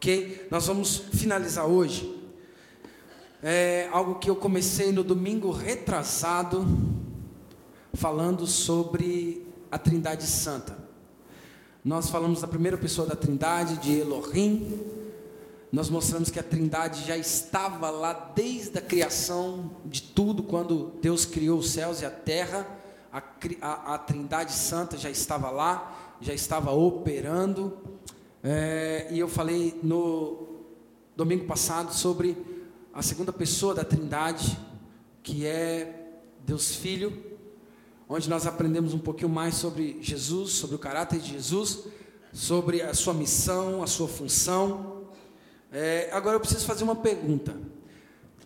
ok? Nós vamos finalizar hoje. É algo que eu comecei no domingo retrasado, falando sobre a Trindade Santa. Nós falamos da primeira pessoa da Trindade, de Elohim. Nós mostramos que a Trindade já estava lá desde a criação de tudo, quando Deus criou os céus e a terra. A, a, a Trindade Santa já estava lá, já estava operando. É, e eu falei no domingo passado sobre a segunda pessoa da Trindade, que é Deus Filho, onde nós aprendemos um pouquinho mais sobre Jesus, sobre o caráter de Jesus, sobre a sua missão, a sua função. É, agora eu preciso fazer uma pergunta.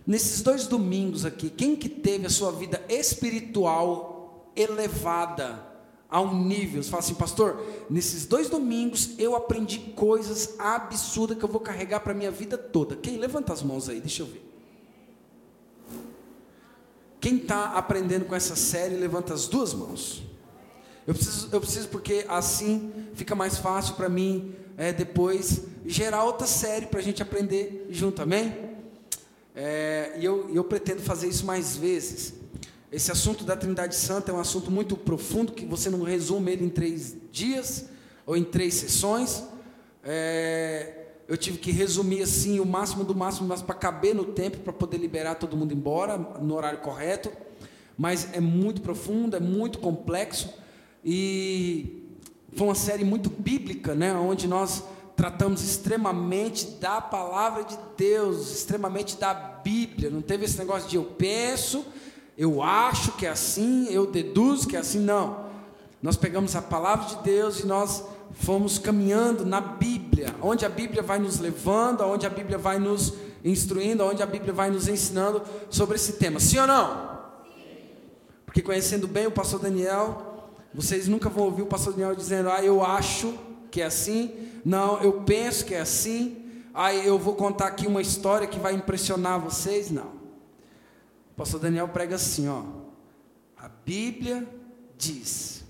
Nesses dois domingos aqui, quem que teve a sua vida espiritual elevada a um nível? Você fala assim, pastor, nesses dois domingos eu aprendi coisas absurdas que eu vou carregar para a minha vida toda. Quem? Levanta as mãos aí, deixa eu ver. Quem está aprendendo com essa série, levanta as duas mãos. Eu preciso, eu preciso porque assim fica mais fácil para mim é, depois gerar outra série para a gente aprender junto, amém? É, e eu, eu pretendo fazer isso mais vezes. Esse assunto da Trindade Santa é um assunto muito profundo que você não resume ele em três dias ou em três sessões. É, eu tive que resumir assim o máximo do máximo, mas para caber no tempo, para poder liberar todo mundo embora no horário correto. Mas é muito profundo, é muito complexo e foi uma série muito bíblica, né, onde nós tratamos extremamente da palavra de Deus, extremamente da Bíblia. Não teve esse negócio de eu penso, eu acho que é assim, eu deduzo que é assim, não. Nós pegamos a palavra de Deus e nós fomos caminhando na Bíblia, onde a Bíblia vai nos levando, onde a Bíblia vai nos instruindo, onde a Bíblia vai nos ensinando sobre esse tema. Sim ou não? Porque conhecendo bem o pastor Daniel, vocês nunca vão ouvir o pastor Daniel dizendo: "Ah, eu acho que é assim". Não, eu penso que é assim. Ah, eu vou contar aqui uma história que vai impressionar vocês, não. O pastor Daniel prega assim, ó. A Bíblia diz.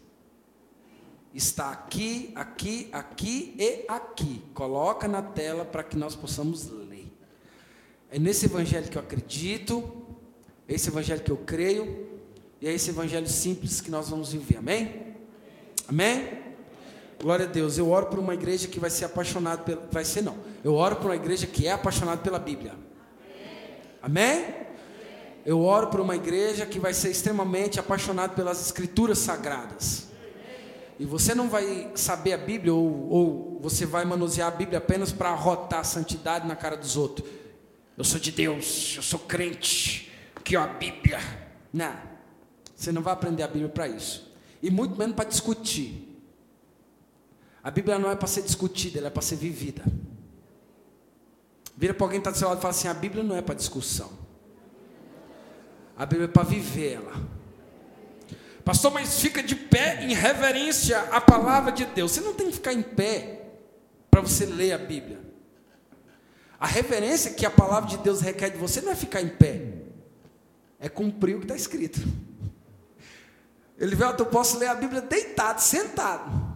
Está aqui, aqui, aqui e aqui. Coloca na tela para que nós possamos ler. É nesse evangelho que eu acredito, é esse evangelho que eu creio, e é esse evangelho simples que nós vamos viver. Amém? Amém? Glória a Deus. Eu oro por uma igreja que vai ser apaixonada pela. Vai ser não. Eu oro por uma igreja que é apaixonada pela Bíblia. Amém? Eu oro por uma igreja que vai ser extremamente apaixonada pelas escrituras sagradas. E você não vai saber a Bíblia, ou, ou você vai manusear a Bíblia apenas para arrotar a santidade na cara dos outros. Eu sou de Deus, eu sou crente, que é a Bíblia. Não, você não vai aprender a Bíblia para isso. E muito menos para discutir. A Bíblia não é para ser discutida, ela é para ser vivida. Vira para alguém que está do seu lado e fala assim: a Bíblia não é para discussão. A Bíblia é para viver ela. Pastor, mas fica de pé em reverência à palavra de Deus. Você não tem que ficar em pé para você ler a Bíblia. A reverência que a palavra de Deus requer de você não é ficar em pé, é cumprir o que está escrito. Ele veio, eu posso ler a Bíblia deitado, sentado.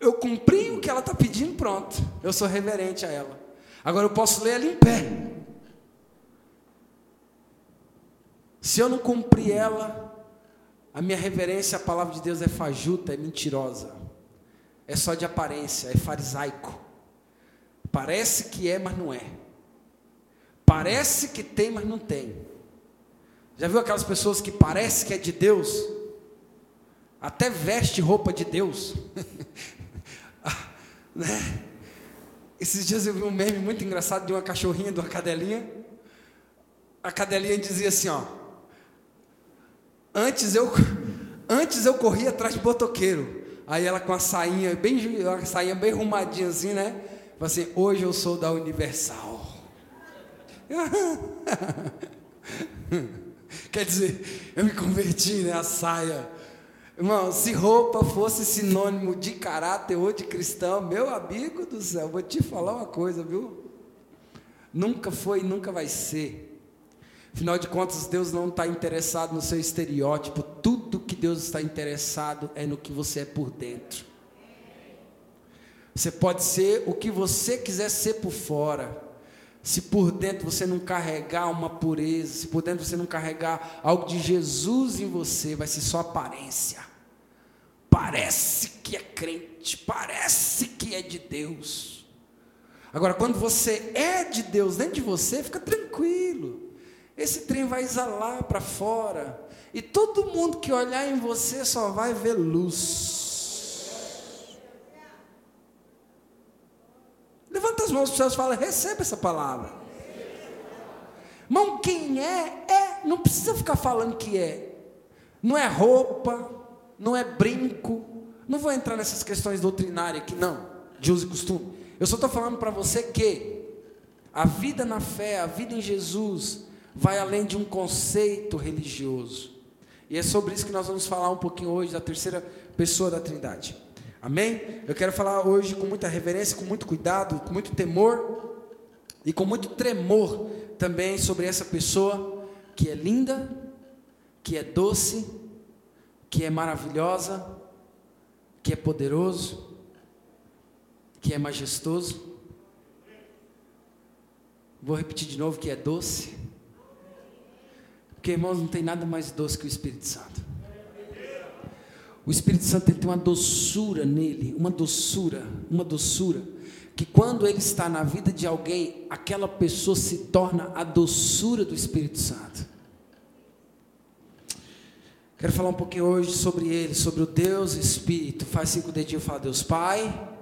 Eu cumpri o que ela está pedindo, pronto. Eu sou reverente a ela. Agora eu posso ler ela em pé. Se eu não cumprir ela, a minha reverência à palavra de Deus é fajuta, é mentirosa, é só de aparência, é farisaico. Parece que é, mas não é. Parece que tem, mas não tem. Já viu aquelas pessoas que parece que é de Deus? Até veste roupa de Deus. Ah, né? Esses dias eu vi um meme muito engraçado de uma cachorrinha, de uma cadelinha. A cadelinha dizia assim, ó: Antes eu, antes eu corria atrás de botoqueiro. Aí ela com a sainha bem, a sainha bem arrumadinha assim, né? Falei assim, hoje eu sou da Universal. Quer dizer, eu me converti, né? A saia. Irmão, se roupa fosse sinônimo de caráter ou de cristão, meu amigo do céu, vou te falar uma coisa, viu? Nunca foi e nunca vai ser. Afinal de contas, Deus não está interessado no seu estereótipo, tudo que Deus está interessado é no que você é por dentro. Você pode ser o que você quiser ser por fora. Se por dentro você não carregar uma pureza, se por dentro você não carregar algo de Jesus em você, vai ser só aparência. Parece que é crente, parece que é de Deus. Agora, quando você é de Deus dentro de você, fica tranquilo. Esse trem vai exalar para fora. E todo mundo que olhar em você só vai ver luz. Levanta as mãos para os céus e fala: receba essa palavra. Irmão, quem é, é. Não precisa ficar falando que é. Não é roupa, não é brinco. Não vou entrar nessas questões doutrinárias aqui, não, de uso e costume. Eu só estou falando para você que a vida na fé, a vida em Jesus, vai além de um conceito religioso. E é sobre isso que nós vamos falar um pouquinho hoje, da terceira pessoa da Trindade. Amém? Eu quero falar hoje com muita reverência, com muito cuidado, com muito temor e com muito tremor também sobre essa pessoa que é linda, que é doce, que é maravilhosa, que é poderoso, que é majestoso. Vou repetir de novo que é doce, porque, irmãos, não tem nada mais doce que o Espírito Santo. O Espírito Santo tem uma doçura nele, uma doçura, uma doçura, que quando ele está na vida de alguém, aquela pessoa se torna a doçura do Espírito Santo. Quero falar um pouquinho hoje sobre ele, sobre o Deus Espírito. Faz cinco dedinhos e fala Deus Pai,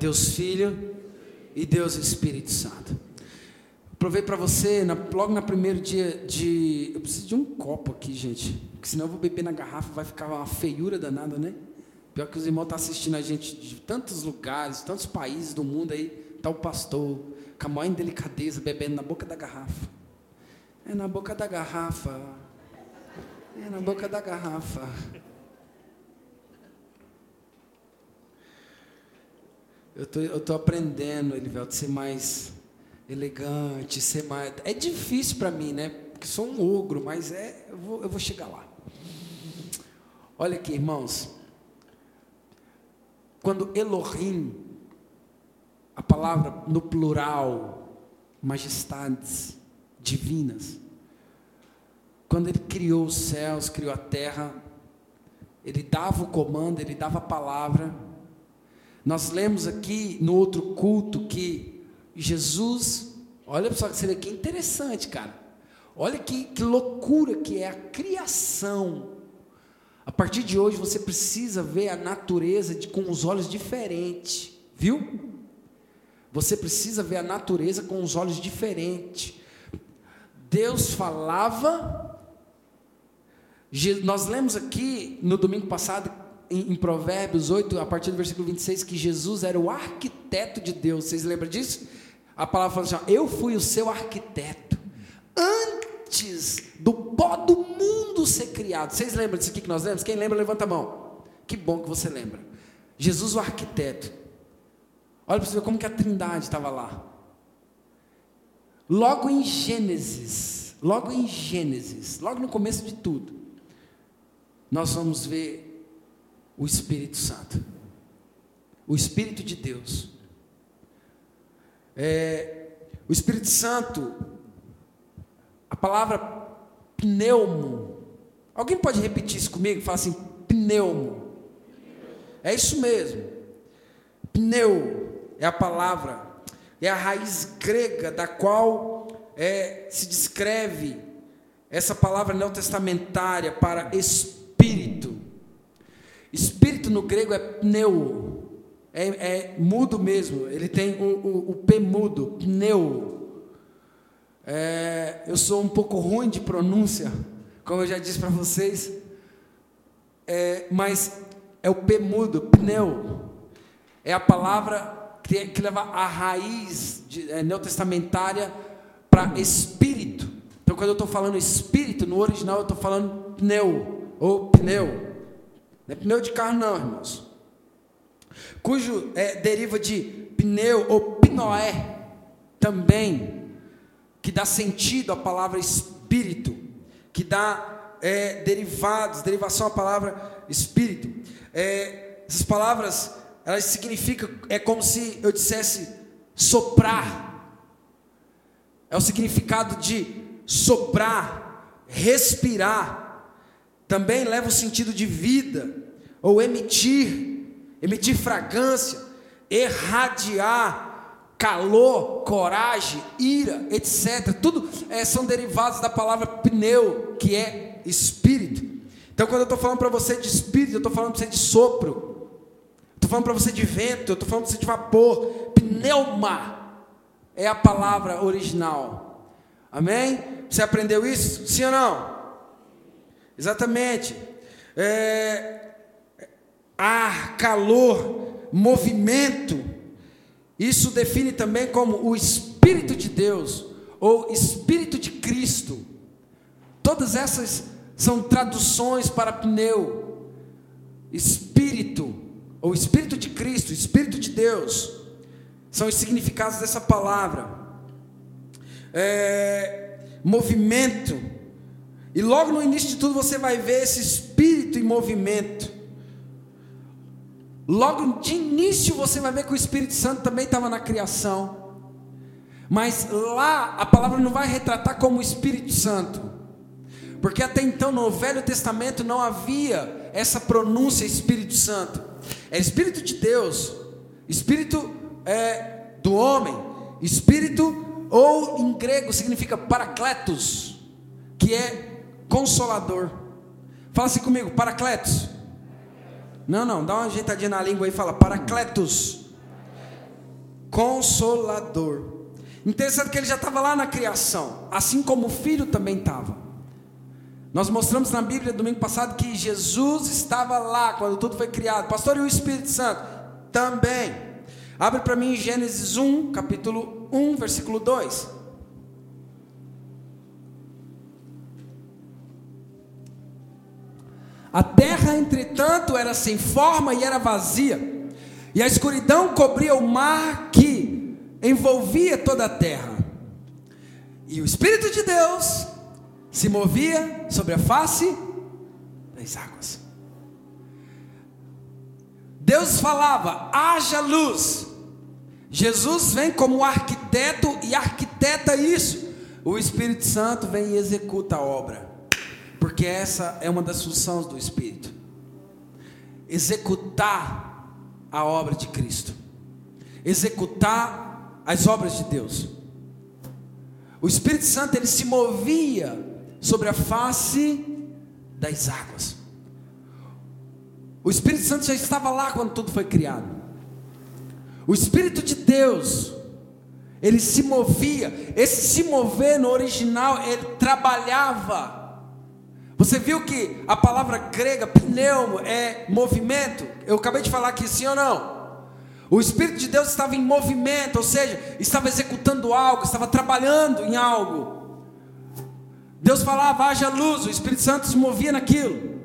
Deus Filho e Deus Espírito Santo. Provei para você, na, logo no primeiro dia de. Eu preciso de um copo aqui, gente. Porque senão eu vou beber na garrafa, vai ficar uma feiura danada, né? Pior que os irmãos estão tá assistindo a gente de tantos lugares, tantos países do mundo aí. Está o pastor, com a maior indelicadeza, bebendo na boca da garrafa. É na boca da garrafa. É na boca da garrafa. Eu tô, estou tô aprendendo, Elivelto, a ser mais elegante, ser mais. É difícil para mim, né? Porque sou um ogro, mas é, eu vou, eu vou chegar lá. Olha aqui, irmãos. Quando Elohim, a palavra no plural, majestades divinas, quando ele criou os céus, criou a terra, ele dava o comando, ele dava a palavra. Nós lemos aqui no outro culto que Jesus, olha só que você vê que interessante, cara. Olha que, que loucura que é a criação. A partir de hoje você precisa ver a natureza de, com os olhos diferentes, viu? Você precisa ver a natureza com os olhos diferentes. Deus falava, nós lemos aqui no domingo passado, em, em, Provérbios 8, a partir do versículo 26, que Jesus era o arquiteto de Deus. Vocês lembram disso? A palavra fala assim: Eu fui o seu arquiteto. Antes do pó do mundo ser criado. Vocês lembram disso aqui que nós lemos? Quem lembra, levanta a mão. Que bom que você lembra. Jesus, o arquiteto. Olha para você ver como que a trindade estava lá. Logo em Gênesis, logo em Gênesis, logo no começo de tudo, nós vamos ver o Espírito Santo, o Espírito de Deus, é, o Espírito Santo, a palavra pneumo. Alguém pode repetir isso comigo? Fala assim, pneumo. É isso mesmo. Pneu é a palavra, é a raiz grega da qual é, se descreve essa palavra neotestamentária para espírito. Espírito no grego é pneu, é, é mudo mesmo, ele tem o, o, o P mudo, pneu. É, eu sou um pouco ruim de pronúncia, como eu já disse para vocês, é, mas é o P mudo, pneu. É a palavra que, que leva a raiz de, é, neotestamentária para espírito. Então, quando eu estou falando espírito, no original eu estou falando pneu, ou pneu. Não é pneu de carro, não, irmãos cujo é, deriva de pneu ou pinoé, também, que dá sentido à palavra espírito, que dá é, derivados, derivação à palavra espírito. É, essas palavras ela significa, é como se eu dissesse soprar. É o significado de soprar, respirar. Também leva o sentido de vida, ou emitir, emitir fragrância, irradiar, calor, coragem, ira, etc. Tudo é, são derivados da palavra pneu, que é espírito. Então, quando eu estou falando para você de espírito, eu estou falando para você de sopro. Estou falando para você de vento, estou falando para você de vapor. Pneuma é a palavra original. Amém? Você aprendeu isso? Sim ou não? Exatamente. É, ar, calor, movimento. Isso define também como o Espírito de Deus ou Espírito de Cristo. Todas essas são traduções para pneu. Espírito ou Espírito de Cristo, Espírito de Deus, são os significados dessa palavra. É, movimento, e logo no início de tudo você vai ver esse espírito em movimento. Logo de início você vai ver que o Espírito Santo também estava na criação. Mas lá a palavra não vai retratar como o Espírito Santo. Porque até então no Velho Testamento não havia essa pronúncia Espírito Santo. É Espírito de Deus, Espírito é, do homem, Espírito, ou em grego significa paracletos, que é consolador. Fala assim comigo, paracletos. Não, não, dá uma ajeitadinha na língua e fala paracletos. Consolador. Interessante que ele já estava lá na criação, assim como o filho também estava. Nós mostramos na Bíblia domingo passado que Jesus estava lá quando tudo foi criado. Pastor, e o Espírito Santo? Também. Abre para mim Gênesis 1, capítulo 1, versículo 2. A terra, entretanto, era sem forma e era vazia, e a escuridão cobria o mar que envolvia toda a terra. E o Espírito de Deus se movia sobre a face das águas. Deus falava: haja luz. Jesus vem como arquiteto e arquiteta isso. O Espírito Santo vem e executa a obra, porque essa é uma das funções do Espírito executar a obra de Cristo, executar as obras de Deus. O Espírito Santo ele se movia sobre a face das águas. O Espírito Santo já estava lá quando tudo foi criado. O Espírito de Deus, ele se movia. Esse se mover no original, ele trabalhava. Você viu que a palavra grega, pneumo, é movimento? Eu acabei de falar aqui, sim ou não? O Espírito de Deus estava em movimento, ou seja, estava executando algo, estava trabalhando em algo. Deus falava, haja luz, o Espírito Santo se movia naquilo.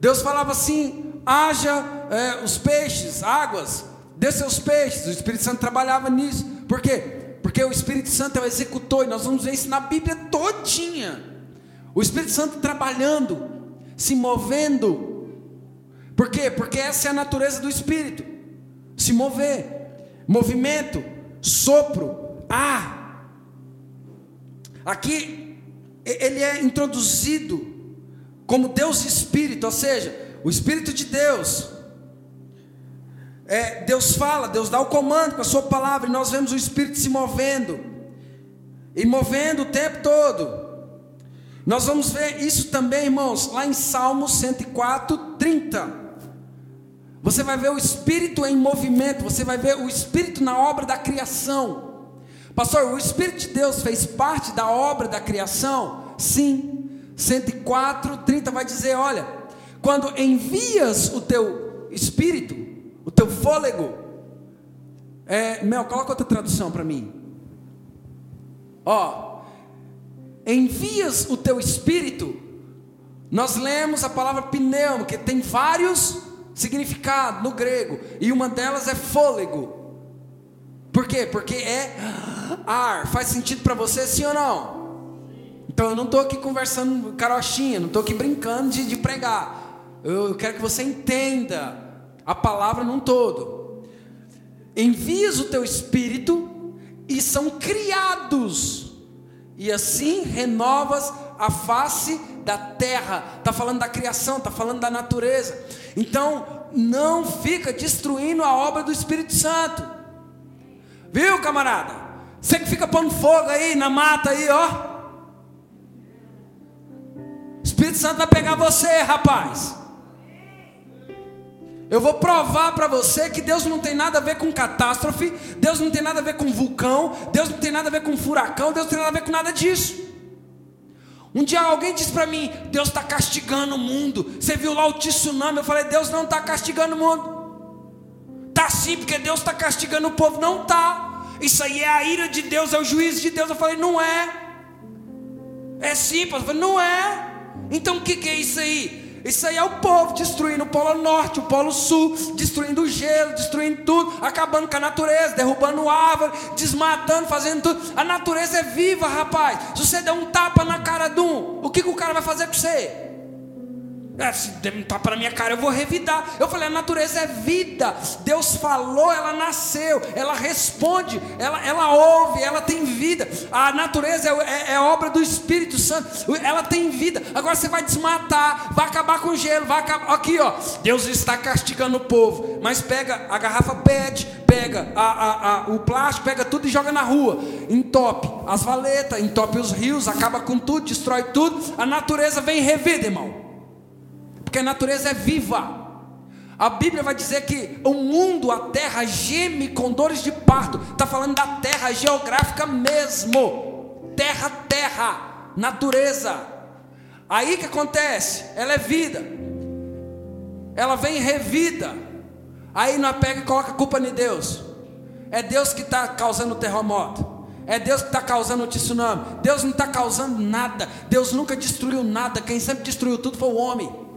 Deus falava assim, haja é, os peixes, águas, dê seus peixes. O Espírito Santo trabalhava nisso. Por quê? Porque o Espírito Santo é o executor, e nós vamos ver isso na Bíblia todinha. O Espírito Santo trabalhando, se movendo. Por quê? Porque essa é a natureza do Espírito. Se mover. Movimento, sopro, ar. Aqui ele é introduzido como Deus Espírito, ou seja, o Espírito de Deus. É, Deus fala, Deus dá o comando com a sua palavra, e nós vemos o Espírito se movendo, e movendo o tempo todo. Nós vamos ver isso também, irmãos, lá em Salmos 104, 30. Você vai ver o Espírito em movimento, você vai ver o Espírito na obra da criação. Pastor, o Espírito de Deus fez parte da obra da criação? Sim. 104, 30 vai dizer: olha, quando envias o teu espírito, o teu fôlego, é, Mel, coloca outra tradução para mim. Ó, envias o teu espírito, nós lemos a palavra pneu, que tem vários significados no grego, e uma delas é fôlego. Por quê? Porque é ar. Faz sentido para você, sim ou não? Então eu não estou aqui conversando carochinha, não estou aqui brincando de, de pregar. Eu quero que você entenda a palavra num todo. Envias o teu espírito e são criados, e assim renovas a face da terra. Está falando da criação, está falando da natureza. Então, não fica destruindo a obra do Espírito Santo. Viu, camarada? Você que fica pondo fogo aí na mata aí, ó. Espírito Santo vai pegar você, rapaz. Eu vou provar para você que Deus não tem nada a ver com catástrofe, Deus não tem nada a ver com vulcão, Deus não tem nada a ver com furacão, Deus não tem nada a ver com nada disso. Um dia alguém disse para mim: Deus está castigando o mundo. Você viu lá o tsunami? Eu falei: Deus não está castigando o mundo. Tá sim, porque Deus está castigando o povo. Não tá. Isso aí é a ira de Deus, é o juízo de Deus. Eu falei: Não é. É simples. Não é. Então o que, que é isso aí? Isso aí é o povo destruindo o Polo Norte, o Polo Sul, destruindo o gelo, destruindo tudo, acabando com a natureza, derrubando árvore, desmatando, fazendo tudo. A natureza é viva, rapaz. Se você der um tapa na cara de um, o que, que o cara vai fazer com você? É, se der um tapa na minha cara, eu vou revidar. Eu falei, a natureza é vida. Deus falou, ela nasceu, ela responde, ela, ela ouve, ela tem vida. A natureza é, é, é obra do Espírito Santo, ela tem vida. Agora você vai desmatar, vai acabar com o gelo, vai acabar. Aqui, ó. Deus está castigando o povo. Mas pega a garrafa PET, pega a, a, a, o plástico, pega tudo e joga na rua. Entope as valetas, entope os rios, acaba com tudo, destrói tudo. A natureza vem revida, irmão porque a natureza é viva. A Bíblia vai dizer que o mundo, a terra, geme com dores de parto. Está falando da terra geográfica mesmo. Terra, terra, natureza. Aí que acontece? Ela é vida. Ela vem revida. Aí não pega e coloca a culpa em Deus. É Deus que está causando o terremoto. É Deus que está causando o tsunami. Deus não está causando nada. Deus nunca destruiu nada. Quem sempre destruiu tudo foi o homem.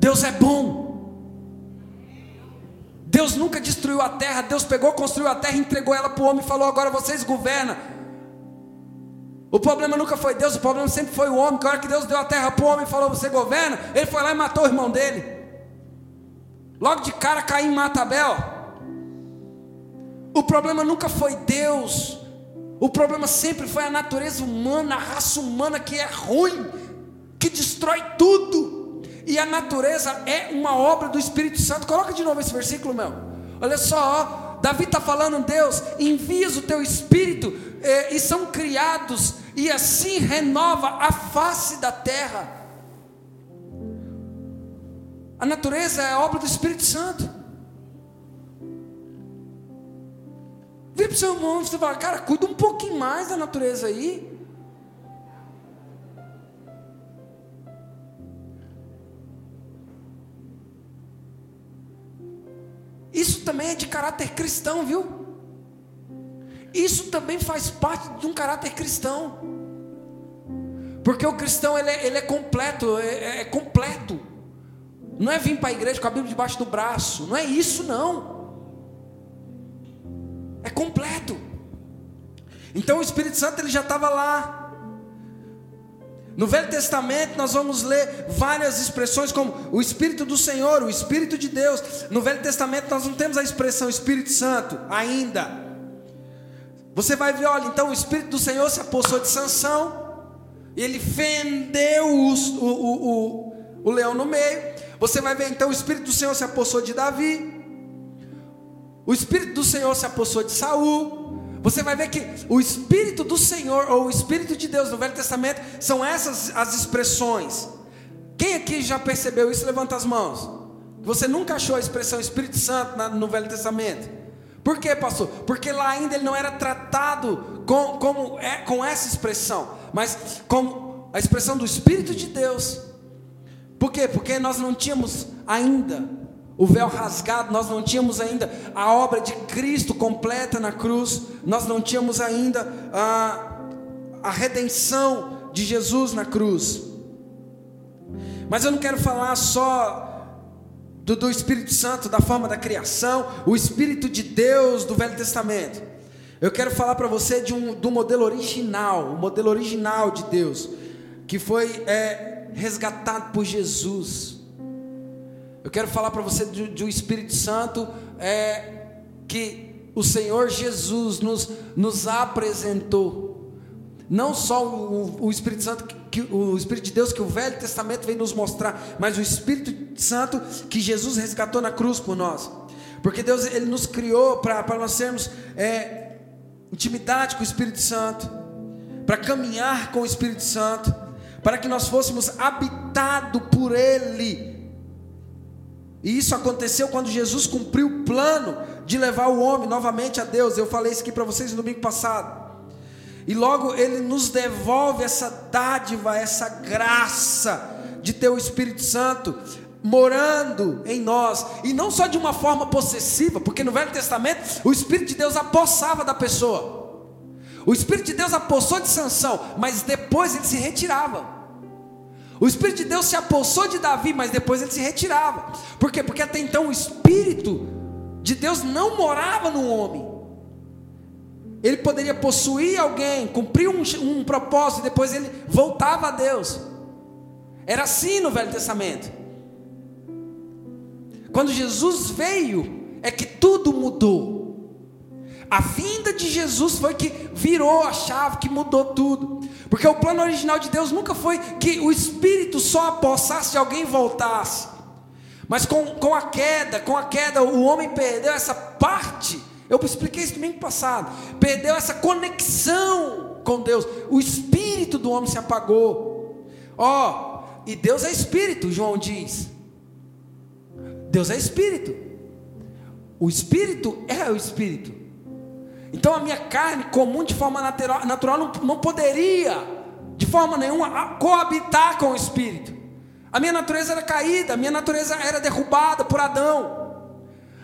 Deus é bom. Deus nunca destruiu a terra, Deus pegou, construiu a terra, entregou ela para o homem e falou: agora vocês governam. O problema nunca foi Deus, o problema sempre foi o homem. Que a hora que Deus deu a terra para o homem e falou: você governa, ele foi lá e matou o irmão dele. Logo de cara, Caim mata Abel. O problema nunca foi Deus, o problema sempre foi a natureza humana, a raça humana que é ruim, que destrói tudo. E a natureza é uma obra do Espírito Santo. Coloca de novo esse versículo, meu. Olha só, ó, Davi está falando, Deus, envias o teu Espírito eh, e são criados, e assim renova a face da terra. A natureza é a obra do Espírito Santo. Vira para o seu irmão e fala, cara, cuida um pouquinho mais da natureza aí. Isso também é de caráter cristão, viu? Isso também faz parte de um caráter cristão. Porque o cristão ele é, ele é completo, é, é, é completo. Não é vir para a igreja com a Bíblia debaixo do braço. Não é isso, não. É completo. Então o Espírito Santo ele já estava lá. No Velho Testamento nós vamos ler várias expressões como o Espírito do Senhor, o Espírito de Deus. No Velho Testamento nós não temos a expressão Espírito Santo ainda. Você vai ver, olha, então o Espírito do Senhor se apossou de Sansão, ele fendeu o, o, o, o leão no meio. Você vai ver então o Espírito do Senhor se apossou de Davi. O Espírito do Senhor se apossou de Saul. Você vai ver que o Espírito do Senhor, ou o Espírito de Deus no Velho Testamento, são essas as expressões. Quem aqui já percebeu isso? Levanta as mãos. Você nunca achou a expressão Espírito Santo no Velho Testamento? Por quê, pastor? Porque lá ainda ele não era tratado com, como é, com essa expressão, mas com a expressão do Espírito de Deus. Por quê? Porque nós não tínhamos ainda o véu rasgado, nós não tínhamos ainda a obra de Cristo completa na cruz, nós não tínhamos ainda a, a redenção de Jesus na cruz. Mas eu não quero falar só do, do Espírito Santo, da forma da criação, o Espírito de Deus do Velho Testamento. Eu quero falar para você de um, do modelo original, o modelo original de Deus, que foi é, resgatado por Jesus. Eu quero falar para você de, um Espírito Santo é, que o Senhor Jesus nos, nos apresentou. Não só o, o Espírito Santo, que, o Espírito de Deus que o Velho Testamento veio nos mostrar, mas o Espírito Santo que Jesus resgatou na cruz por nós. Porque Deus ele nos criou para nós sermos é, intimidade com o Espírito Santo, para caminhar com o Espírito Santo, para que nós fôssemos habitados por Ele. E isso aconteceu quando Jesus cumpriu o plano de levar o homem novamente a Deus. Eu falei isso aqui para vocês no domingo passado. E logo ele nos devolve essa dádiva, essa graça de ter o Espírito Santo morando em nós, e não só de uma forma possessiva, porque no Velho Testamento o Espírito de Deus apossava da pessoa. O Espírito de Deus apossou de Sansão, mas depois ele se retirava. O Espírito de Deus se apossou de Davi, mas depois ele se retirava. Por quê? Porque até então o Espírito de Deus não morava no homem. Ele poderia possuir alguém, cumprir um, um propósito, e depois ele voltava a Deus. Era assim no Velho Testamento. Quando Jesus veio, é que tudo mudou. A vinda de Jesus foi que virou a chave, que mudou tudo. Porque o plano original de Deus nunca foi que o Espírito só apossasse de alguém e voltasse. Mas com, com a queda, com a queda, o homem perdeu essa parte. Eu expliquei isso domingo passado. Perdeu essa conexão com Deus. O espírito do homem se apagou. Ó, oh, e Deus é espírito, João diz. Deus é espírito. O espírito é o espírito. Então a minha carne comum de forma natural, não, não poderia, de forma nenhuma, coabitar com o Espírito. A minha natureza era caída, a minha natureza era derrubada por Adão.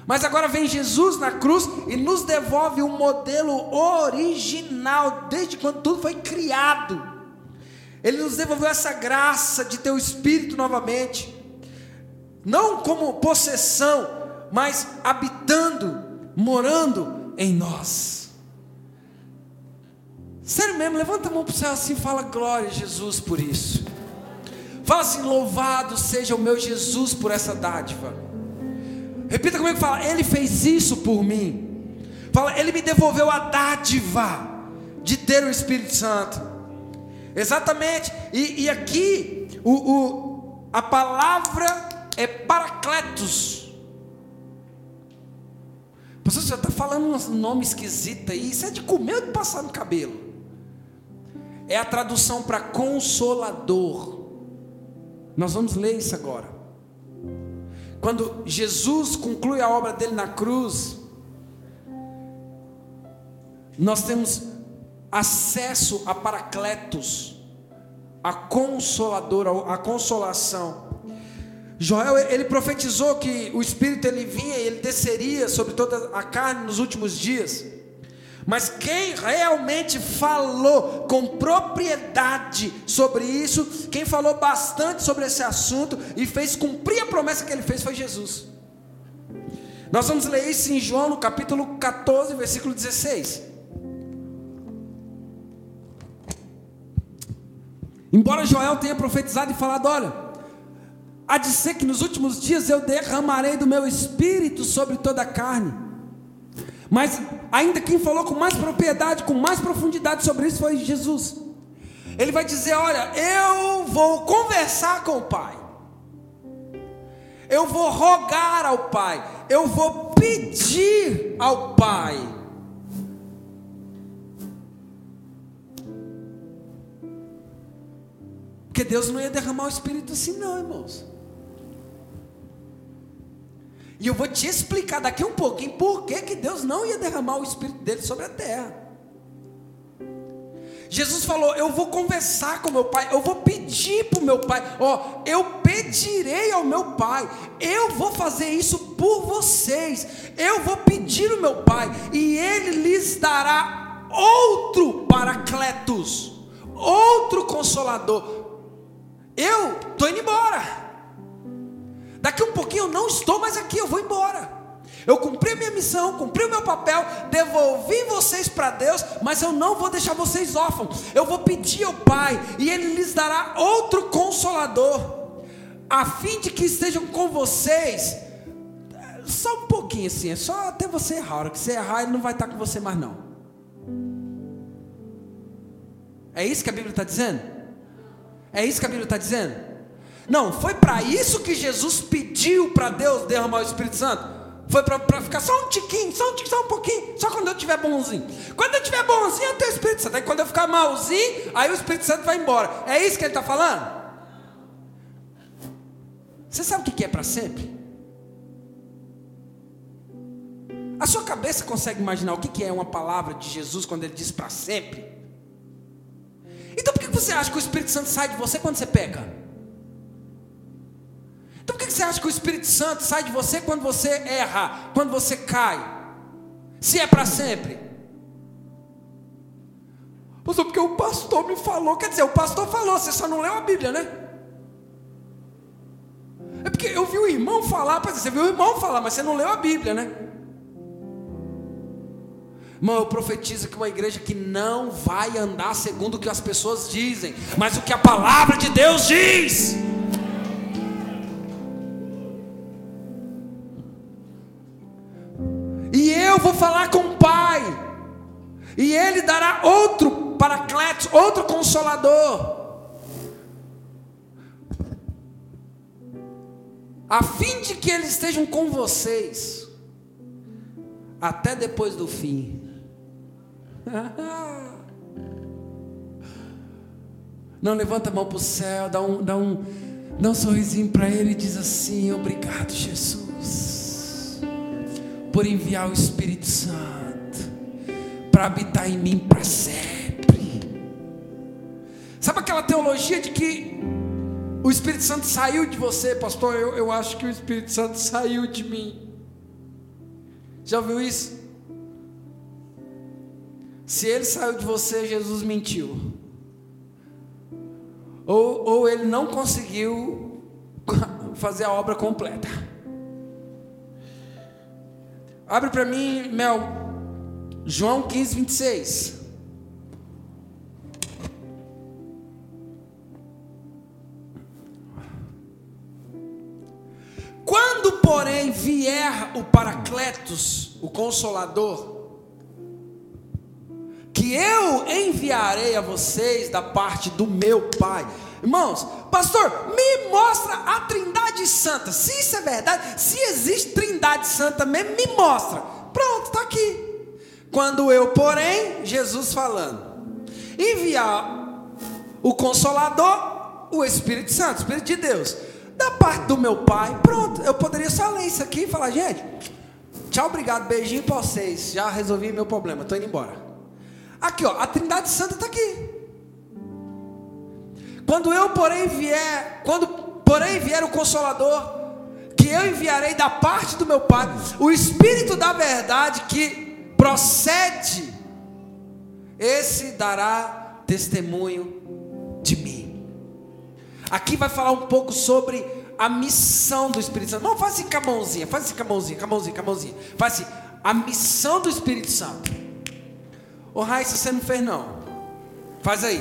Mas agora vem Jesus na cruz e nos devolve o um modelo original, desde quando tudo foi criado. Ele nos devolveu essa graça de ter o Espírito novamente, não como possessão, mas habitando, morando em nós. Sério mesmo, levanta a mão para o céu assim e fala glória a Jesus por isso. Fala assim: louvado seja o meu Jesus por essa dádiva. Repita comigo, fala, Ele fez isso por mim. Fala, Ele me devolveu a dádiva de ter o Espírito Santo. Exatamente. E, e aqui o, o, a palavra é paracletos. Você já está falando um nome esquisito aí. Isso é de comer ou de passar no cabelo? É a tradução para consolador. Nós vamos ler isso agora. Quando Jesus conclui a obra dele na cruz, nós temos acesso a Paracletos, a consolador, a consolação. Joel, ele profetizou que o Espírito ele vinha e ele desceria sobre toda a carne nos últimos dias. Mas quem realmente falou com propriedade sobre isso, quem falou bastante sobre esse assunto e fez cumprir a promessa que ele fez foi Jesus. Nós vamos ler isso em João no capítulo 14, versículo 16. Embora Joel tenha profetizado e falado: olha, há de ser que nos últimos dias eu derramarei do meu espírito sobre toda a carne. Mas ainda quem falou com mais propriedade, com mais profundidade sobre isso foi Jesus. Ele vai dizer: Olha, eu vou conversar com o Pai, eu vou rogar ao Pai, eu vou pedir ao Pai. Porque Deus não ia derramar o Espírito assim, não, irmãos. E eu vou te explicar daqui um pouquinho por que, que Deus não ia derramar o Espírito dele sobre a terra. Jesus falou: Eu vou conversar com meu pai, eu vou pedir para o meu pai, ó, eu pedirei ao meu pai, eu vou fazer isso por vocês, eu vou pedir o meu pai, e ele lhes dará outro paracletos, outro consolador. Eu estou indo embora. Daqui um pouquinho eu não estou mais aqui, eu vou embora. Eu cumpri a minha missão cumpri o meu papel, devolvi vocês para Deus, mas eu não vou deixar vocês órfãos. Eu vou pedir ao Pai e Ele lhes dará outro consolador, a fim de que estejam com vocês. Só um pouquinho assim, é só até você errar. A hora que você errar, ele não vai estar com você mais não. É isso que a Bíblia está dizendo? É isso que a Bíblia está dizendo? Não, foi para isso que Jesus pediu para Deus derramar o Espírito Santo. Foi para ficar só um tiquinho, só um tiquinho, só um pouquinho, só quando eu estiver bonzinho. Quando eu estiver bonzinho, eu tenho o Espírito Santo. Aí quando eu ficar malzinho, aí o Espírito Santo vai embora. É isso que ele está falando? Você sabe o que é para sempre? A sua cabeça consegue imaginar o que é uma palavra de Jesus quando ele diz para sempre? Então por que você acha que o Espírito Santo sai de você quando você peca? Então por que você acha que o Espírito Santo sai de você quando você erra, quando você cai? Se é para sempre. Pastor, porque o pastor me falou, quer dizer, o pastor falou, você só não leu a Bíblia, né? É porque eu vi o irmão falar, você viu o irmão falar, mas você não leu a Bíblia, né? Irmão, eu profetizo que uma igreja que não vai andar segundo o que as pessoas dizem, mas o que a palavra de Deus diz. Falar com o Pai, e Ele dará outro paracletos, outro consolador, a fim de que eles estejam com vocês até depois do fim. Não, levanta a mão para o céu, dá um, dá um, dá um sorrisinho para ele e diz assim: Obrigado, Jesus, por enviar o Espírito Santo para habitar em mim para sempre. Sabe aquela teologia de que o Espírito Santo saiu de você, pastor? Eu, eu acho que o Espírito Santo saiu de mim. Já ouviu isso? Se ele saiu de você, Jesus mentiu. Ou, ou ele não conseguiu fazer a obra completa. Abre para mim, Mel, João 15, 26. Quando, porém, vier o Paracletos, o Consolador, que eu enviarei a vocês da parte do meu Pai. Irmãos, pastor, me mostra a Trindade Santa. Se isso é verdade, se existe Trindade Santa mesmo, me mostra. Pronto, está aqui. Quando eu, porém, Jesus falando, enviar o Consolador, o Espírito Santo, o Espírito de Deus, da parte do meu Pai, pronto. Eu poderia só ler isso aqui e falar, gente, tchau, obrigado, beijinho para vocês. Já resolvi meu problema, estou indo embora. Aqui, ó, a Trindade Santa está aqui. Quando eu, porém, vier, quando, porém, vier o Consolador, que eu enviarei da parte do meu Pai, o Espírito da verdade que procede, esse dará testemunho de mim. Aqui vai falar um pouco sobre a missão do Espírito Santo. Não, faz assim com a mãozinha, faz assim com a mãozinha, com a mãozinha, com a mãozinha. Faz assim, a missão do Espírito Santo. Ô Raíssa, você não fez não. Faz aí.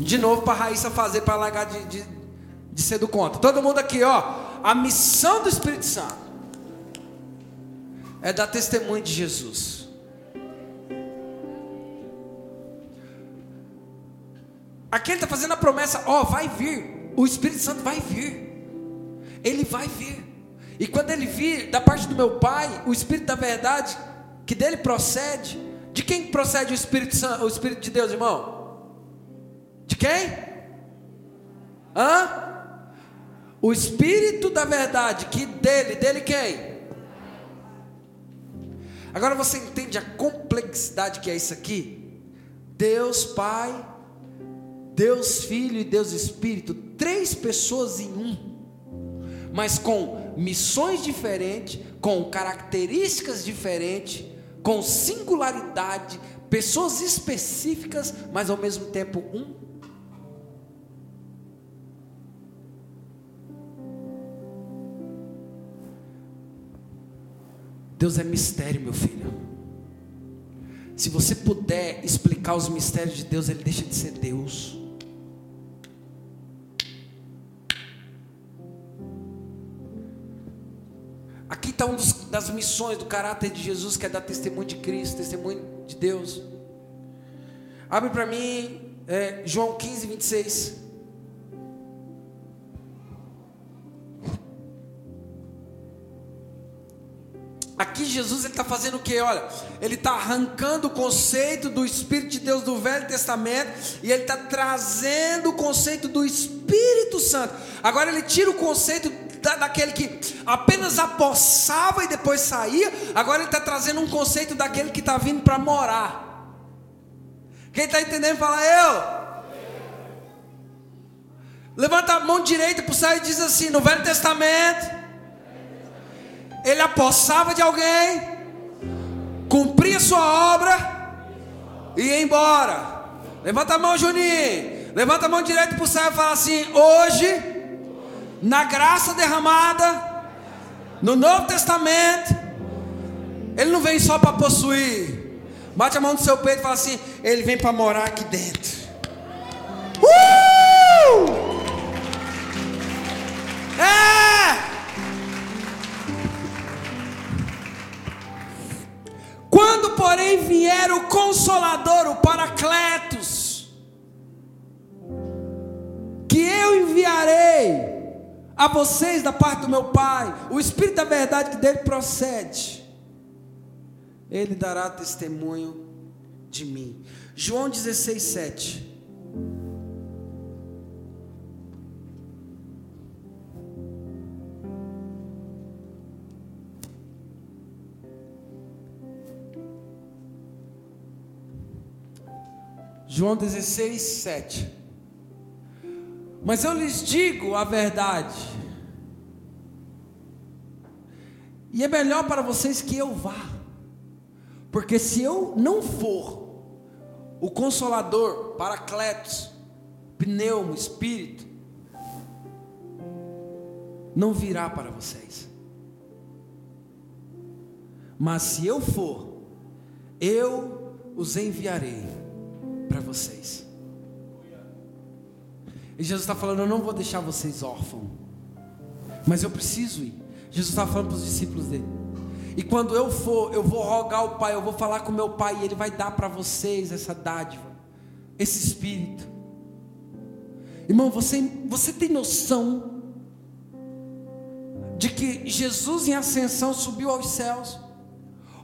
De novo para a Raíssa fazer para largar de, de, de ser do conta. Todo mundo aqui, ó. A missão do Espírito Santo é dar testemunho de Jesus. Aqui ele está fazendo a promessa: ó, vai vir. O Espírito Santo vai vir. Ele vai vir. E quando ele vir da parte do meu Pai, o Espírito da verdade, que dele procede, de quem procede o Espírito Santo, o Espírito de Deus, irmão? De quem? Hã? O Espírito da verdade, que dele, dele quem? Agora você entende a complexidade que é isso aqui? Deus Pai, Deus Filho e Deus Espírito, três pessoas em um, mas com missões diferentes, com características diferentes, com singularidade, pessoas específicas, mas ao mesmo tempo um. Deus é mistério, meu filho. Se você puder explicar os mistérios de Deus, ele deixa de ser Deus. Aqui está uma das missões do caráter de Jesus, que é dar testemunho de Cristo, testemunho de Deus. Abre para mim é, João 15, 26. Aqui Jesus está fazendo o que? Olha, ele está arrancando o conceito do Espírito de Deus do Velho Testamento e ele está trazendo o conceito do Espírito Santo. Agora ele tira o conceito da, daquele que apenas apossava e depois saía, agora ele está trazendo um conceito daquele que está vindo para morar. Quem está entendendo, fala eu. Levanta a mão direita para o céu e diz assim: no Velho Testamento, ele apossava de alguém, cumpria sua obra e ia embora. Levanta a mão, Juninho. Levanta a mão direita para o céu e fala assim: hoje na graça derramada, no Novo Testamento, ele não vem só para possuir. Bate a mão no seu peito e fala assim: ele vem para morar aqui dentro. Uh! É! Quando, porém, vier o Consolador, o Paracletos, que eu enviarei, a vocês da parte do meu Pai, o Espírito da verdade que dele procede, ele dará testemunho de mim. João 16, 7. João 16, 7. Mas eu lhes digo a verdade. E é melhor para vocês que eu vá. Porque se eu não for, o consolador, paracletos, pneumo, espírito, não virá para vocês. Mas se eu for, eu os enviarei E Jesus está falando: Eu não vou deixar vocês órfãos, mas eu preciso ir. Jesus está falando para os discípulos dele. E quando eu for, eu vou rogar ao Pai, eu vou falar com meu Pai, e Ele vai dar para vocês essa dádiva, esse Espírito. Irmão, você, você tem noção de que Jesus em ascensão subiu aos céus,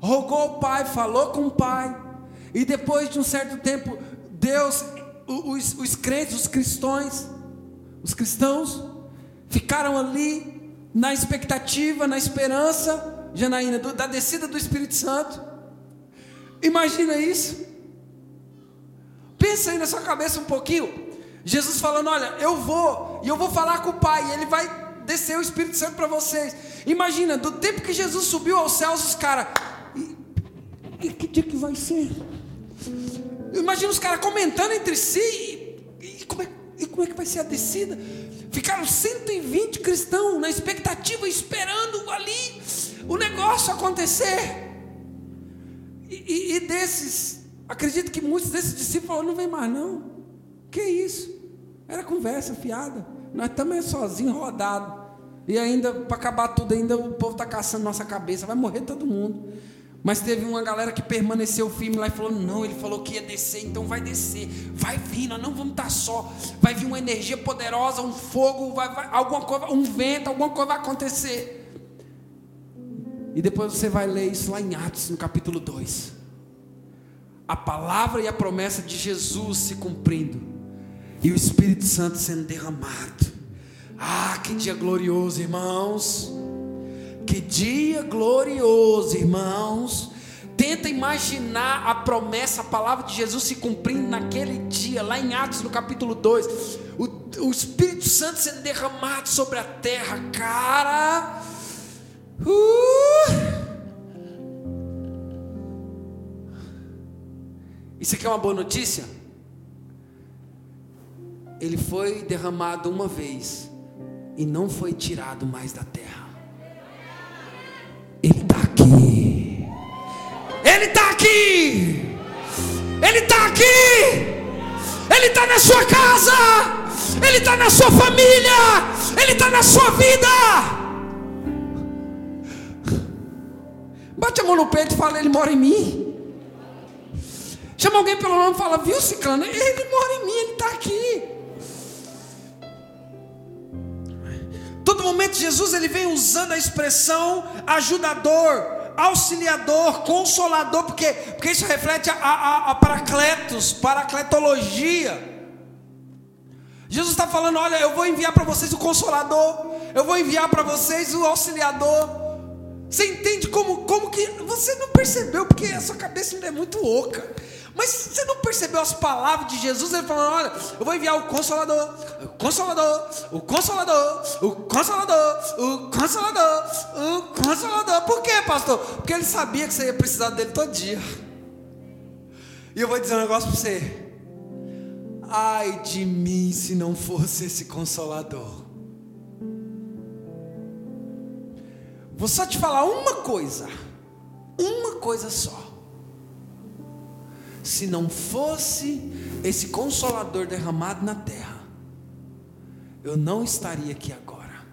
rogou ao Pai, falou com o Pai, e depois de um certo tempo, Deus os, os crentes, os cristãos, os cristãos ficaram ali na expectativa, na esperança, Janaína, do, da descida do Espírito Santo. Imagina isso. Pensa aí na sua cabeça um pouquinho. Jesus falando: Olha, eu vou, e eu vou falar com o Pai, e Ele vai descer o Espírito Santo para vocês. Imagina, do tempo que Jesus subiu aos céus, os caras. E, e que dia que vai ser? Imagina os caras comentando entre si. E, como é, e como é que vai ser a descida? Ficaram 120 cristãos na expectativa, esperando ali o negócio acontecer. E, e, e desses, acredito que muitos desses discípulos falaram: não vem mais, não. Que isso? Era conversa fiada. Nós também sozinhos, rodados. E ainda, para acabar tudo, ainda o povo está caçando nossa cabeça. Vai morrer todo mundo. Mas teve uma galera que permaneceu firme lá e falou: não, ele falou que ia descer, então vai descer, vai vir, nós não vamos estar só, vai vir uma energia poderosa, um fogo, vai, vai, alguma coisa, um vento, alguma coisa vai acontecer. E depois você vai ler isso lá em Atos, no capítulo 2. A palavra e a promessa de Jesus se cumprindo, e o Espírito Santo sendo derramado. Ah, que dia glorioso, irmãos! Que dia glorioso, irmãos. Tenta imaginar a promessa, a palavra de Jesus se cumprindo naquele dia, lá em Atos, no capítulo 2. O, o Espírito Santo sendo derramado sobre a terra, cara. Uh! Isso aqui é uma boa notícia? Ele foi derramado uma vez e não foi tirado mais da terra. Tá aqui. Ele está aqui. Ele está aqui. Ele está na sua casa. Ele está na sua família. Ele está na sua vida. Bate a mão no peito e fala: Ele mora em mim. Chama alguém pelo nome e fala: Viu, Ciclano? Ele mora em mim, ele está aqui. Todo momento, Jesus ele vem usando a expressão ajudador auxiliador, consolador, porque, porque isso reflete a, a, a paracletos, paracletologia. Jesus está falando: olha, eu vou enviar para vocês o consolador, eu vou enviar para vocês o auxiliador. Você entende como, como que. Você não percebeu, porque a sua cabeça ainda é muito oca. Mas você não percebeu as palavras de Jesus? Ele falando: Olha, eu vou enviar o Consolador, o Consolador, o Consolador, o Consolador, o Consolador, o Consolador. Por quê, pastor? Porque ele sabia que você ia precisar dele todo dia. E eu vou dizer um negócio para você. Ai de mim se não fosse esse Consolador. Vou só te falar uma coisa, uma coisa só se não fosse esse consolador derramado na terra, eu não estaria aqui agora.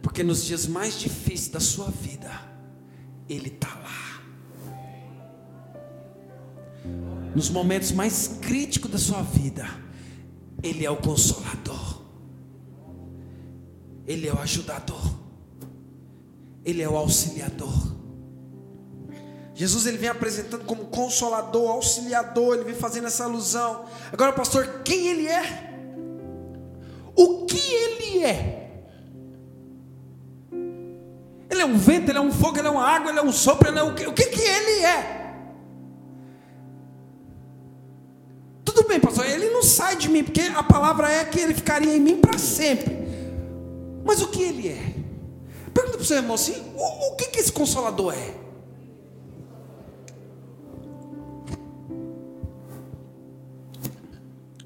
Porque nos dias mais difíceis da sua vida, Ele está lá. Nos momentos mais críticos da sua vida, Ele é o consolador, Ele é o ajudador. Ele é o auxiliador. Jesus ele vem apresentando como consolador, auxiliador, ele vem fazendo essa alusão. Agora, pastor, quem ele é? O que ele é? Ele é um vento, ele é um fogo, ele é uma água, ele é um sopro, ele é o que, o que, que ele é? Tudo bem, pastor, ele não sai de mim, porque a palavra é que ele ficaria em mim para sempre. Mas o que ele é? Pergunta para o seu irmão assim: o, o que, que esse consolador é?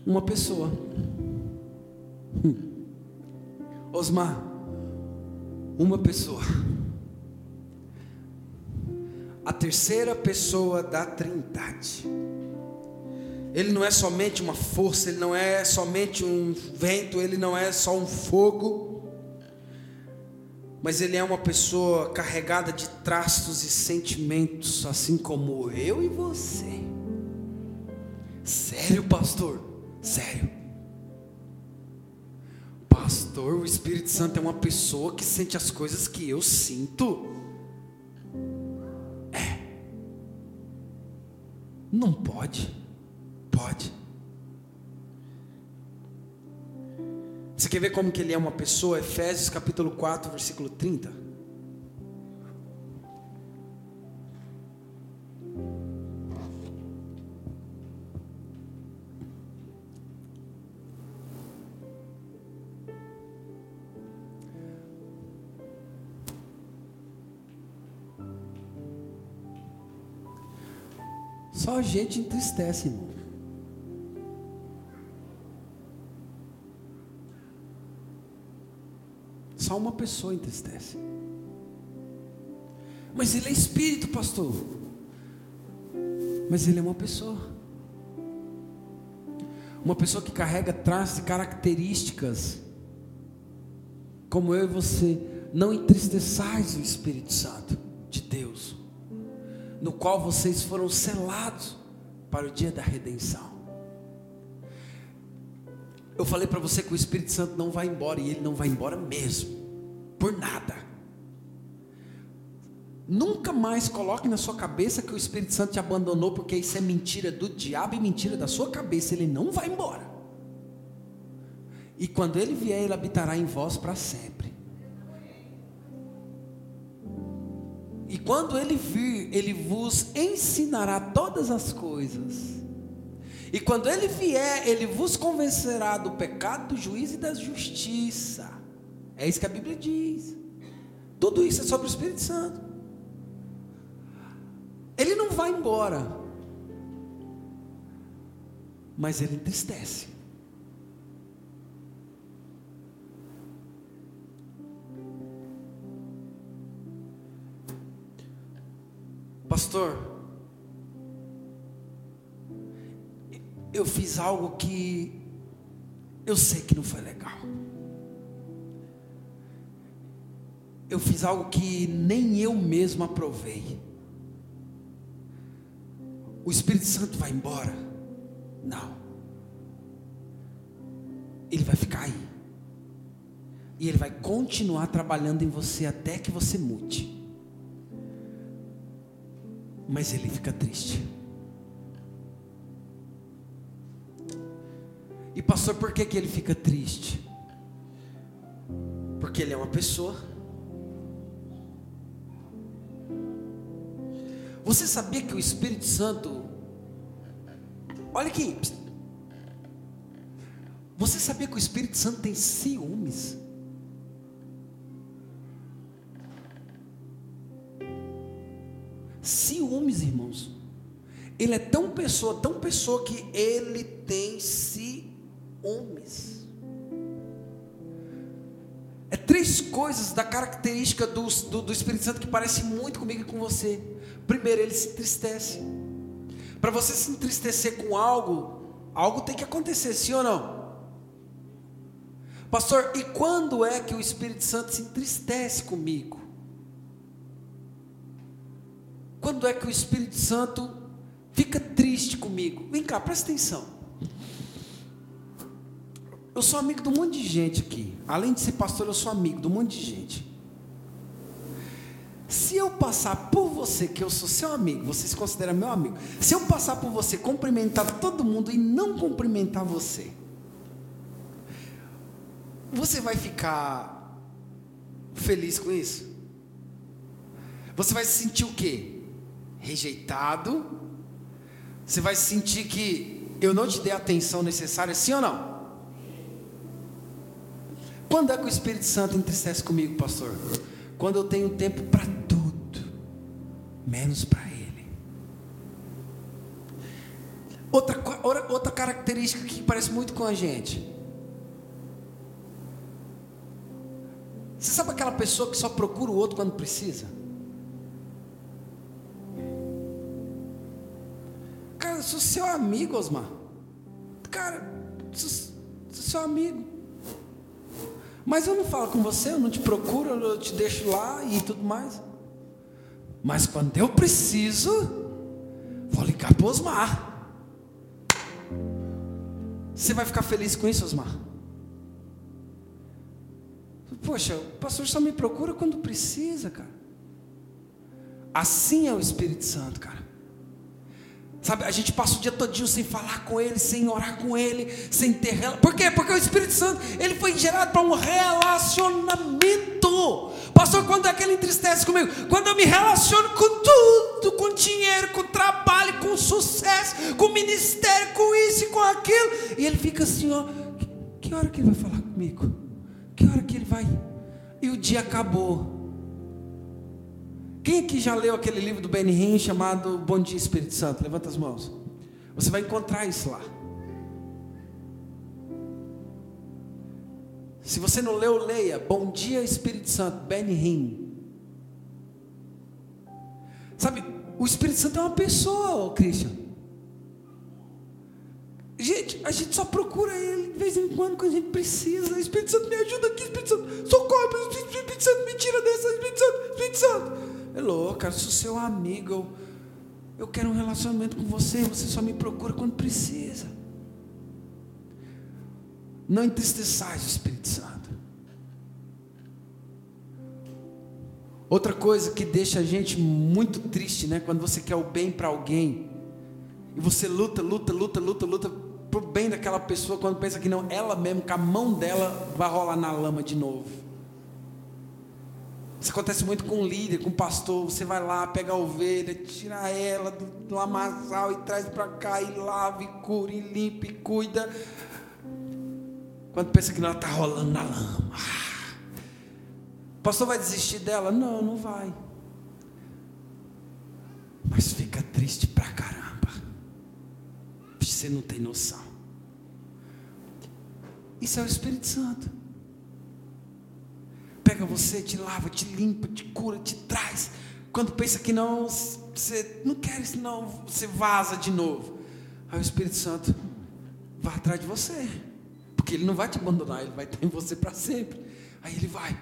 Uma pessoa. Hum. Osmar, uma pessoa. A terceira pessoa da Trindade. Ele não é somente uma força, ele não é somente um vento, ele não é só um fogo mas ele é uma pessoa carregada de traços e sentimentos, assim como eu e você. Sério, pastor? Sério. Pastor, o Espírito Santo é uma pessoa que sente as coisas que eu sinto. É. Não pode. Pode. Quer ver como que ele é uma pessoa? Efésios capítulo 4, versículo 30. Só a gente entristece, irmão. Só uma pessoa entristece. Mas ele é espírito, pastor. Mas ele é uma pessoa. Uma pessoa que carrega traços e características. Como eu e você. Não entristeçais o Espírito Santo de Deus. No qual vocês foram selados para o dia da redenção. Eu falei para você que o Espírito Santo não vai embora e ele não vai embora mesmo, por nada. Nunca mais coloque na sua cabeça que o Espírito Santo te abandonou, porque isso é mentira do diabo e mentira da sua cabeça. Ele não vai embora. E quando ele vier, ele habitará em vós para sempre. E quando ele vir, ele vos ensinará todas as coisas e quando ele vier, ele vos convencerá do pecado, do juízo e da justiça. É isso que a Bíblia diz. Tudo isso é sobre o Espírito Santo. Ele não vai embora, mas ele entristece. Pastor, eu fiz algo que eu sei que não foi legal. Eu fiz algo que nem eu mesmo aprovei. O Espírito Santo vai embora? Não. Ele vai ficar aí. E ele vai continuar trabalhando em você até que você mude. Mas ele fica triste. E pastor, por que, que ele fica triste? Porque ele é uma pessoa. Você sabia que o Espírito Santo. Olha aqui. Você sabia que o Espírito Santo tem ciúmes? Ciúmes, irmãos. Ele é tão pessoa, tão pessoa que ele tem ciúmes. É três coisas da característica do, do, do Espírito Santo que parece muito comigo e com você. Primeiro, ele se entristece. Para você se entristecer com algo, algo tem que acontecer, sim ou não? Pastor, e quando é que o Espírito Santo se entristece comigo? Quando é que o Espírito Santo fica triste comigo? Vem cá, presta atenção. Eu sou amigo de um monte de gente aqui. Além de ser pastor, eu sou amigo de um monte de gente. Se eu passar por você, que eu sou seu amigo, você se considera meu amigo. Se eu passar por você, cumprimentar todo mundo e não cumprimentar você, você vai ficar feliz com isso? Você vai se sentir o quê? rejeitado, você vai sentir que eu não te dei a atenção necessária, sim ou não? Quando é que o Espírito Santo entristece comigo, pastor? Quando eu tenho tempo para tudo, menos para Ele. Outra, outra característica que parece muito com a gente. Você sabe aquela pessoa que só procura o outro quando precisa? sou seu amigo, Osmar. Cara, sou, sou seu amigo. Mas eu não falo com você, eu não te procuro, eu te deixo lá e tudo mais. Mas quando eu preciso, vou ligar para Osmar. Você vai ficar feliz com isso, Osmar? Poxa, o pastor só me procura quando precisa, cara. Assim é o Espírito Santo, cara. Sabe, a gente passa o dia todinho sem falar com Ele, sem orar com Ele, sem ter Por quê? Porque o Espírito Santo, ele foi gerado para um relacionamento. Pastor, quando é que ele entristece comigo? Quando eu me relaciono com tudo, com dinheiro, com trabalho, com sucesso, com ministério, com isso e com aquilo. E ele fica assim, ó, que hora que ele vai falar comigo? Que hora que ele vai? E o dia acabou. Quem aqui já leu aquele livro do Ben Hinn chamado Bom Dia Espírito Santo? Levanta as mãos. Você vai encontrar isso lá. Se você não leu, leia. Bom Dia Espírito Santo, Ben Hinn. Sabe, o Espírito Santo é uma pessoa, Christian. Gente, a gente só procura ele de vez em quando quando a gente precisa. Espírito Santo me ajuda aqui, Espírito Santo, socorre, Espírito Santo me tira dessa, Espírito Santo, Espírito Santo. É louco, cara, sou seu amigo. Eu, eu quero um relacionamento com você. Você só me procura quando precisa. Não entristeçais o Espírito Santo. Outra coisa que deixa a gente muito triste, né? Quando você quer o bem para alguém e você luta, luta, luta, luta, luta pro bem daquela pessoa, quando pensa que não, ela mesmo, com a mão dela, vai rolar na lama de novo. Isso acontece muito com líder, com pastor. Você vai lá, pega a ovelha, tira ela do, lamaçal e traz para cá, e lava, e cura, e limpa, e cuida. Quando pensa que ela está rolando na lama. O pastor vai desistir dela? Não, não vai. Mas fica triste pra caramba. Você não tem noção. Isso é o Espírito Santo pega você, te lava, te limpa, te cura, te traz. Quando pensa que não, você não quer isso, não, você vaza de novo. Aí o Espírito Santo, vá atrás de você. Porque ele não vai te abandonar, ele vai estar em você para sempre. Aí ele vai.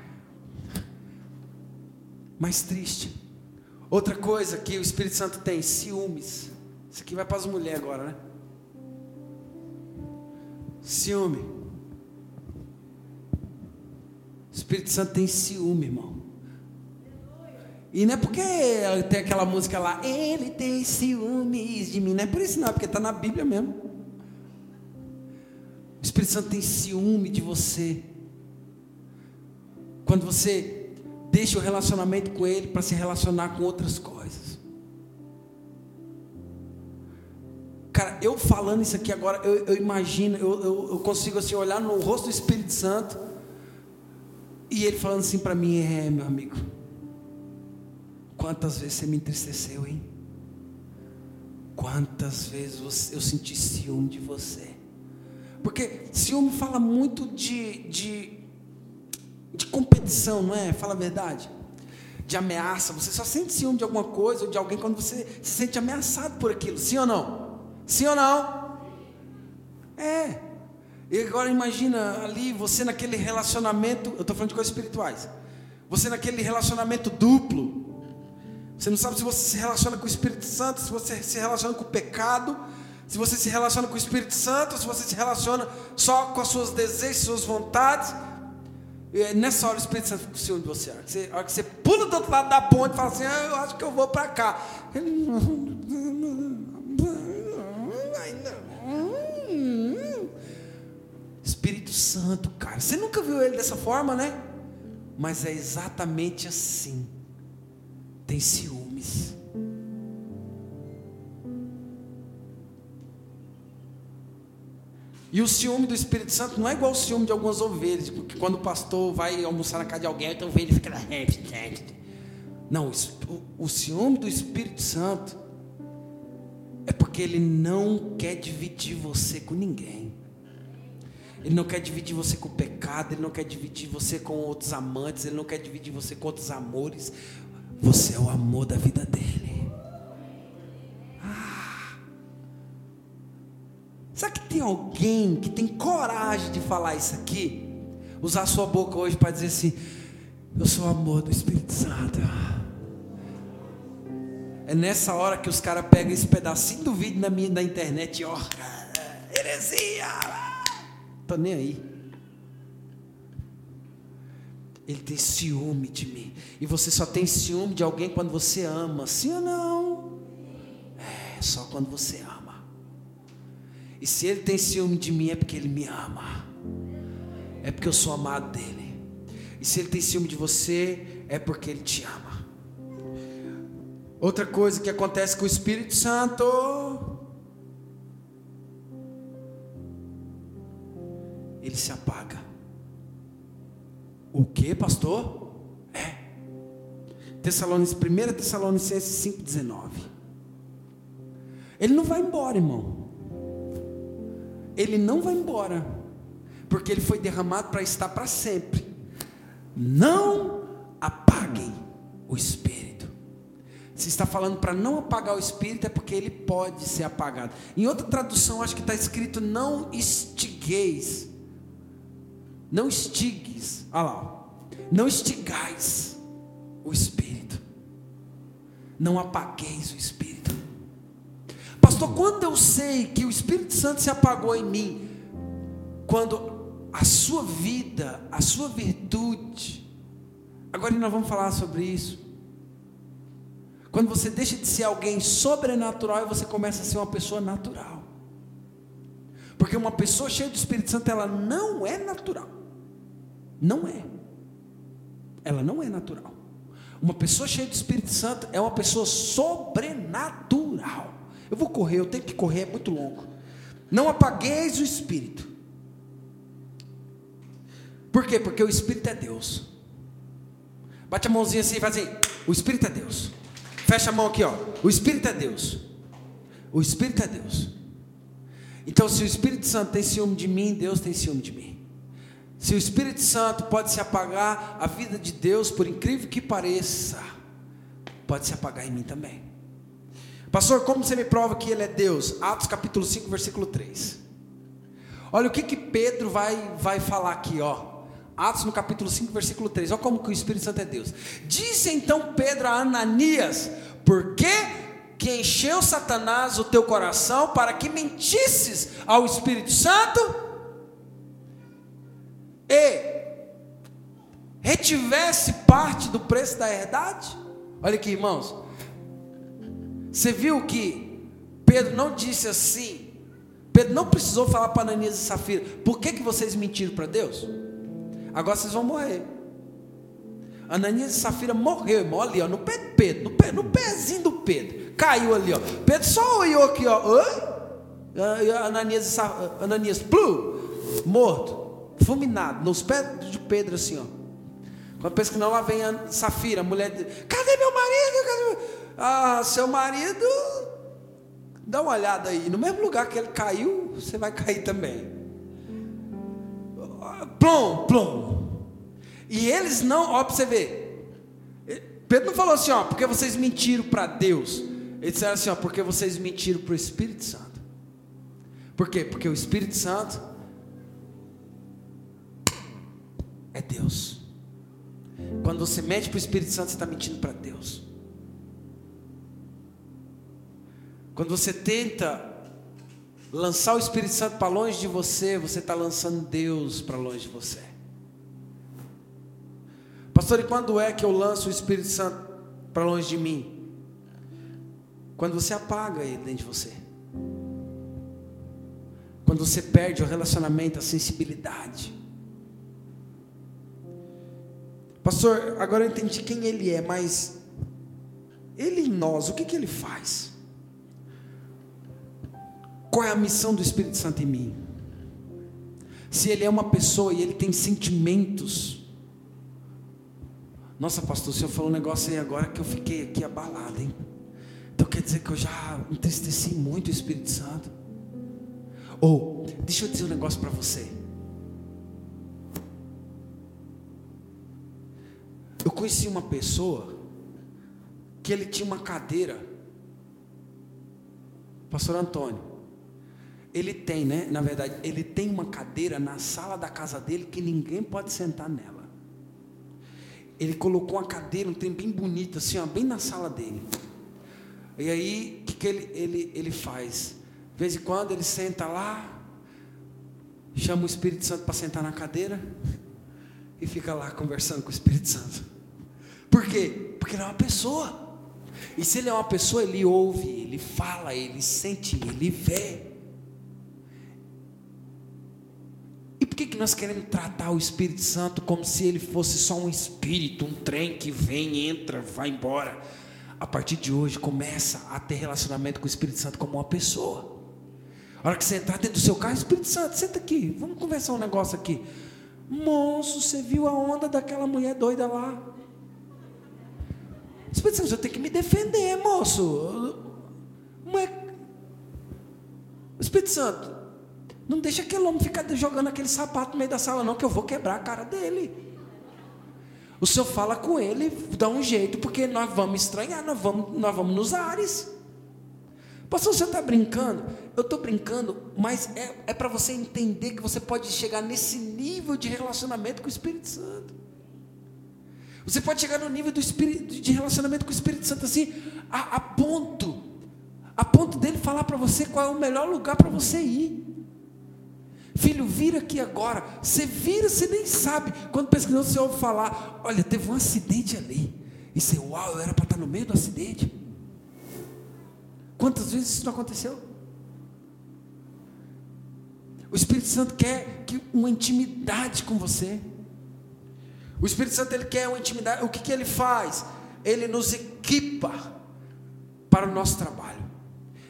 Mais triste. Outra coisa que o Espírito Santo tem, ciúmes. Isso aqui vai para as mulheres agora, né? Ciúme. O Espírito Santo tem ciúme, irmão. E não é porque tem aquela música lá, ele tem ciúmes de mim. Não é por isso, não, é porque está na Bíblia mesmo. O Espírito Santo tem ciúme de você. Quando você deixa o relacionamento com Ele para se relacionar com outras coisas. Cara, eu falando isso aqui agora, eu, eu imagino, eu, eu, eu, consigo assim olhar no rosto do Espírito Santo e ele falando assim para mim: É, meu amigo, quantas vezes você me entristeceu, hein? Quantas vezes eu senti ciúme de você? Porque ciúme fala muito de, de, de competição, não é? Fala a verdade. De ameaça. Você só sente ciúme de alguma coisa ou de alguém quando você se sente ameaçado por aquilo. Sim ou não? Sim ou não? É. E agora imagina ali você naquele relacionamento. Eu estou falando de coisas espirituais. Você naquele relacionamento duplo. Você não sabe se você se relaciona com o Espírito Santo, se você se relaciona com o pecado se você se relaciona com o Espírito Santo, se você se relaciona só com as suas desejos, suas vontades, nessa hora o Espírito Santo fica com ciúme de você. você. A hora que você pula do outro lado da ponte e fala assim, ah, eu acho que eu vou para cá. Ele Espírito Santo, cara. Você nunca viu ele dessa forma, né? Mas é exatamente assim. Tem ciúmes. E o ciúme do Espírito Santo não é igual o ciúme de algumas ovelhas, porque quando o pastor vai almoçar na casa de alguém, então ovelha fica lá. Não, o ciúme do Espírito Santo é porque ele não quer dividir você com ninguém. Ele não quer dividir você com o pecado, ele não quer dividir você com outros amantes, ele não quer dividir você com outros amores. Você é o amor da vida dele. Será que tem alguém que tem coragem de falar isso aqui? Usar sua boca hoje para dizer assim: Eu sou o amor do Espírito Santo. É nessa hora que os caras pegam esse pedacinho do vídeo na, minha, na internet e ó, heresia, tô nem aí. Ele tem ciúme de mim. E você só tem ciúme de alguém quando você ama, sim ou não? É, só quando você ama. E se ele tem ciúme de mim é porque ele me ama. É porque eu sou amado dele. E se ele tem ciúme de você é porque ele te ama. Outra coisa que acontece com o Espírito Santo ele se apaga. O que, pastor? É. Tessalonicenses, 1 Tessalonicenses 5,19. Ele não vai embora, irmão ele não vai embora, porque ele foi derramado para estar para sempre. Não apaguem o espírito. Se está falando para não apagar o espírito, é porque ele pode ser apagado. Em outra tradução, acho que está escrito: não estigueis. Não estigues. Olha lá. Não estigais o espírito. Não apagueis o espírito. Pastor, quando eu sei que o Espírito Santo se apagou em mim, quando a sua vida, a sua virtude, agora nós vamos falar sobre isso. Quando você deixa de ser alguém sobrenatural e você começa a ser uma pessoa natural. Porque uma pessoa cheia do Espírito Santo, ela não é natural. Não é. Ela não é natural. Uma pessoa cheia do Espírito Santo é uma pessoa sobrenatural. Eu vou correr, eu tenho que correr, é muito longo. Não apagueis o espírito. Por quê? Porque o espírito é Deus. Bate a mãozinha assim e faz assim: o espírito é Deus. Fecha a mão aqui, ó. O espírito é Deus. O espírito é Deus. Então, se o Espírito Santo tem ciúme de mim, Deus tem ciúme de mim. Se o Espírito Santo pode se apagar, a vida de Deus, por incrível que pareça, pode se apagar em mim também. Pastor, como você me prova que Ele é Deus? Atos capítulo 5, versículo 3. Olha o que, que Pedro vai, vai falar aqui, ó. Atos no capítulo 5, versículo 3. Olha como que o Espírito Santo é Deus. Disse então Pedro a Ananias: Por que, que encheu Satanás o teu coração para que mentisses ao Espírito Santo e retivesse parte do preço da herdade? Olha aqui, irmãos. Você viu que Pedro não disse assim. Pedro não precisou falar para Ananias e Safira: Por que, que vocês mentiram para Deus? Agora vocês vão morrer. Ananias e Safira morreu, irmão, ali, ó, no pé de Pedro, no, pé, no pezinho do Pedro. Caiu ali, ó. Pedro só olhou aqui, ó. Oi? Ananias, Safira, Ananias, plu, morto, fulminado, nos pés de Pedro, assim, ó. Quando pensa que não, lá vem a Safira, a mulher. Cadê meu marido? Cadê meu... Ah, seu marido. Dá uma olhada aí. No mesmo lugar que ele caiu, você vai cair também plom, plom. E eles não, ó, para você ver. Pedro não falou assim, ó, porque vocês mentiram para Deus. Eles disseram assim, ó, porque vocês mentiram para o Espírito Santo. Por quê? Porque o Espírito Santo é Deus. Quando você mente para o Espírito Santo, você está mentindo para Deus. Quando você tenta lançar o Espírito Santo para longe de você, você está lançando Deus para longe de você. Pastor, e quando é que eu lanço o Espírito Santo para longe de mim? Quando você apaga ele dentro de você. Quando você perde o relacionamento, a sensibilidade. Pastor, agora eu entendi quem ele é, mas ele em nós, o que, que ele faz? Qual é a missão do Espírito Santo em mim? Se ele é uma pessoa e ele tem sentimentos. Nossa, pastor, o senhor falou um negócio aí agora que eu fiquei aqui abalado, hein? Então quer dizer que eu já entristeci muito o Espírito Santo. Ou, deixa eu dizer um negócio para você. Conheci uma pessoa que ele tinha uma cadeira. Pastor Antônio ele tem, né? Na verdade, ele tem uma cadeira na sala da casa dele que ninguém pode sentar nela. Ele colocou uma cadeira, um trem bem bonito, assim, ó, bem na sala dele. E aí, o que, que ele, ele, ele faz? De vez em quando ele senta lá, chama o Espírito Santo para sentar na cadeira e fica lá conversando com o Espírito Santo. Por quê? Porque ele é uma pessoa. E se ele é uma pessoa, ele ouve, ele fala, ele sente, ele vê. por que, que nós queremos tratar o Espírito Santo como se ele fosse só um espírito, um trem que vem, entra, vai embora? A partir de hoje, começa a ter relacionamento com o Espírito Santo como uma pessoa. A hora que você entrar dentro do seu carro, Espírito Santo, senta aqui, vamos conversar um negócio aqui. Moço, você viu a onda daquela mulher doida lá? Espírito Santo, você tem que me defender, moço. Mulher... Espírito Santo, não deixa aquele homem ficar jogando aquele sapato no meio da sala, não, que eu vou quebrar a cara dele. O senhor fala com ele, dá um jeito, porque nós vamos estranhar, nós vamos, nós vamos nos ares. Pastor, você está brincando? Eu estou brincando, mas é, é para você entender que você pode chegar nesse nível de relacionamento com o Espírito Santo. Você pode chegar no nível do espírito, de relacionamento com o Espírito Santo assim, a, a ponto, a ponto dele falar para você qual é o melhor lugar para você ir. Filho, vira aqui agora. Você vira, você nem sabe. Quando não, você ouve falar: Olha, teve um acidente ali. E você, uau, eu era para estar no meio do acidente. Quantas vezes isso não aconteceu? O Espírito Santo quer que uma intimidade com você. O Espírito Santo ele quer uma intimidade. O que, que ele faz? Ele nos equipa para o nosso trabalho.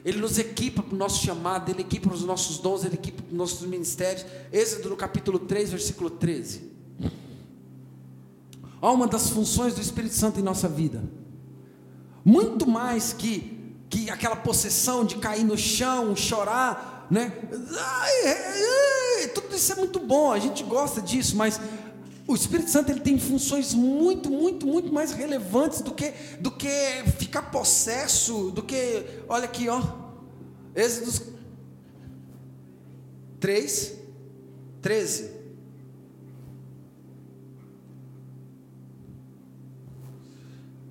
Ele nos equipa para o nosso chamado, Ele equipa os nossos dons, Ele equipa os nossos ministérios. Êxodo no capítulo 3, versículo 13. Olha uma das funções do Espírito Santo em nossa vida. Muito mais que, que aquela possessão de cair no chão, chorar, né? Ai, ai, ai, tudo isso é muito bom, a gente gosta disso, mas o Espírito Santo ele tem funções muito, muito, muito mais relevantes do que, do que ficar possesso, do que, olha aqui, ó, Êxodo 3, 13.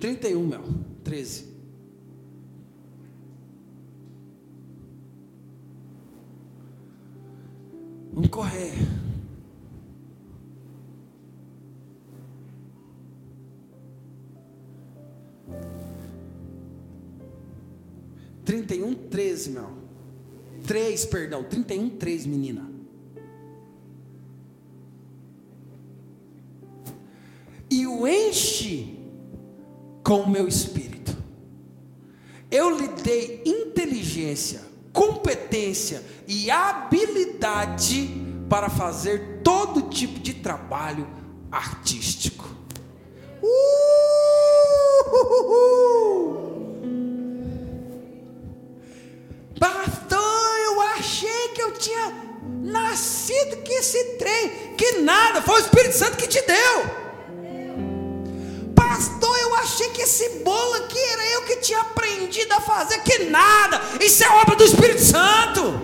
Trinta e um. Treze. Vamos correr. Trinta e um, treze, Mel. Três, perdão. Trinta e um, três, menina. E o enche com o meu espírito. Eu lhe dei inteligência, competência e habilidade para fazer todo tipo de trabalho artístico. Uh! Achei que eu tinha nascido com esse trem. Que nada, foi o Espírito Santo que te deu. Pastor, eu achei que esse bolo aqui era eu que tinha aprendido a fazer. Que nada, isso é obra do Espírito Santo.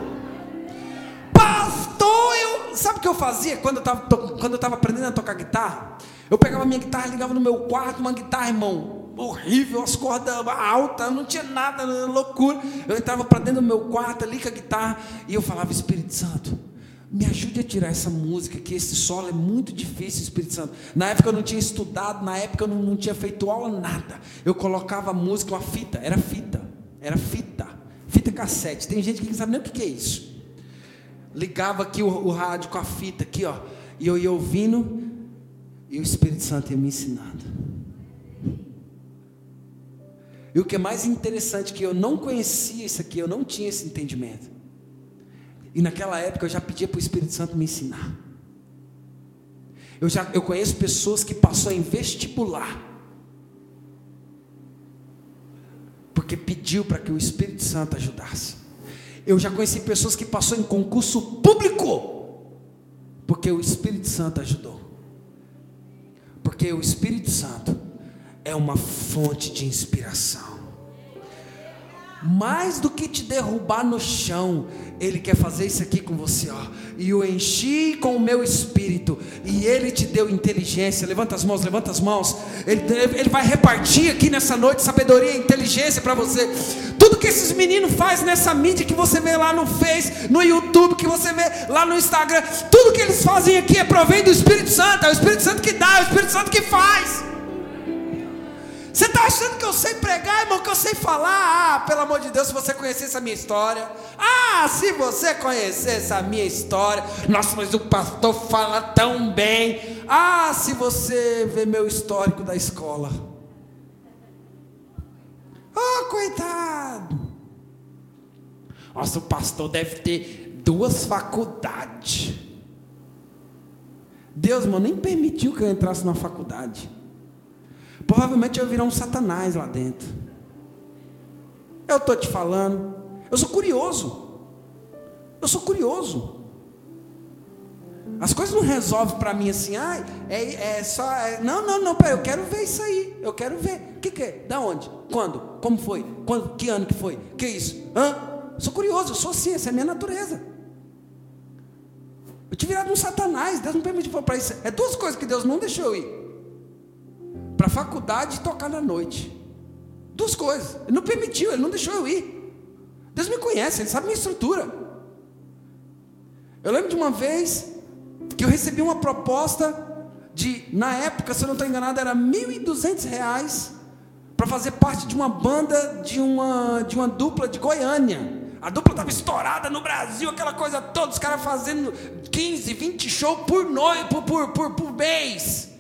Pastor, eu. Sabe o que eu fazia quando eu estava aprendendo a tocar guitarra? Eu pegava minha guitarra, ligava no meu quarto, uma guitarra, irmão, horrível, as cordas altas, não tinha nada, loucura. Eu entrava para dentro do meu quarto ali com a guitarra e eu falava, Espírito Santo, me ajude a tirar essa música, que esse solo é muito difícil, Espírito Santo. Na época eu não tinha estudado, na época eu não, não tinha feito aula, nada. Eu colocava a música, uma fita, era fita, era fita, fita cassete. Tem gente que não sabe nem o que, é isso. Ligava aqui o, o, rádio com a fita, aqui, ó, e eu ia ouvindo, e o Espírito Santo ia me ensinando. E o que é mais interessante, que eu não conhecia isso aqui, eu não tinha esse entendimento. E naquela época eu já pedia para o Espírito Santo me ensinar. Eu já eu conheço pessoas que passou em vestibular. Porque pediu para que o Espírito Santo ajudasse. Eu já conheci pessoas que passou em concurso público. Porque o Espírito Santo ajudou. Porque o Espírito Santo é uma fonte de inspiração mais do que te derrubar no chão, Ele quer fazer isso aqui com você, ó. E o enchi com o meu espírito, e Ele te deu inteligência. Levanta as mãos, levanta as mãos. Ele, ele vai repartir aqui nessa noite sabedoria e inteligência para você. Tudo que esses meninos fazem nessa mídia que você vê lá no Face, no YouTube, que você vê lá no Instagram, tudo que eles fazem aqui é provém do Espírito Santo. É o Espírito Santo que dá, é o Espírito Santo que faz. Você está achando que eu sei pregar, irmão, que eu sei falar? Ah, pelo amor de Deus, se você conhecesse a minha história. Ah, se você conhecesse a minha história. Nossa, mas o pastor fala tão bem. Ah, se você vê meu histórico da escola. Oh, coitado. Nossa, o pastor deve ter duas faculdades. Deus, mano, nem permitiu que eu entrasse na faculdade. Provavelmente eu virar um satanás lá dentro. Eu estou te falando. Eu sou curioso. Eu sou curioso. As coisas não resolvem para mim assim, ah, é, é só. É, não, não, não, peraí, eu quero ver isso aí. Eu quero ver. O que, que é? Da onde? Quando? Como foi? Quando? Que ano que foi? Que isso? Hã? Sou curioso, eu sou assim, essa é a minha natureza. Eu te virado um satanás, Deus não permitiu para isso. É duas coisas que Deus não deixou eu ir para a faculdade e tocar na noite. Duas coisas. Ele não permitiu, ele não deixou eu ir. Deus me conhece, ele sabe minha estrutura. Eu lembro de uma vez que eu recebi uma proposta de, na época, se eu não estou enganado, era R$ 1.200 para fazer parte de uma banda de uma, de uma dupla de Goiânia. A dupla estava estourada no Brasil, aquela coisa toda, os caras fazendo 15, 20 shows por noite, por, por, por, por mês.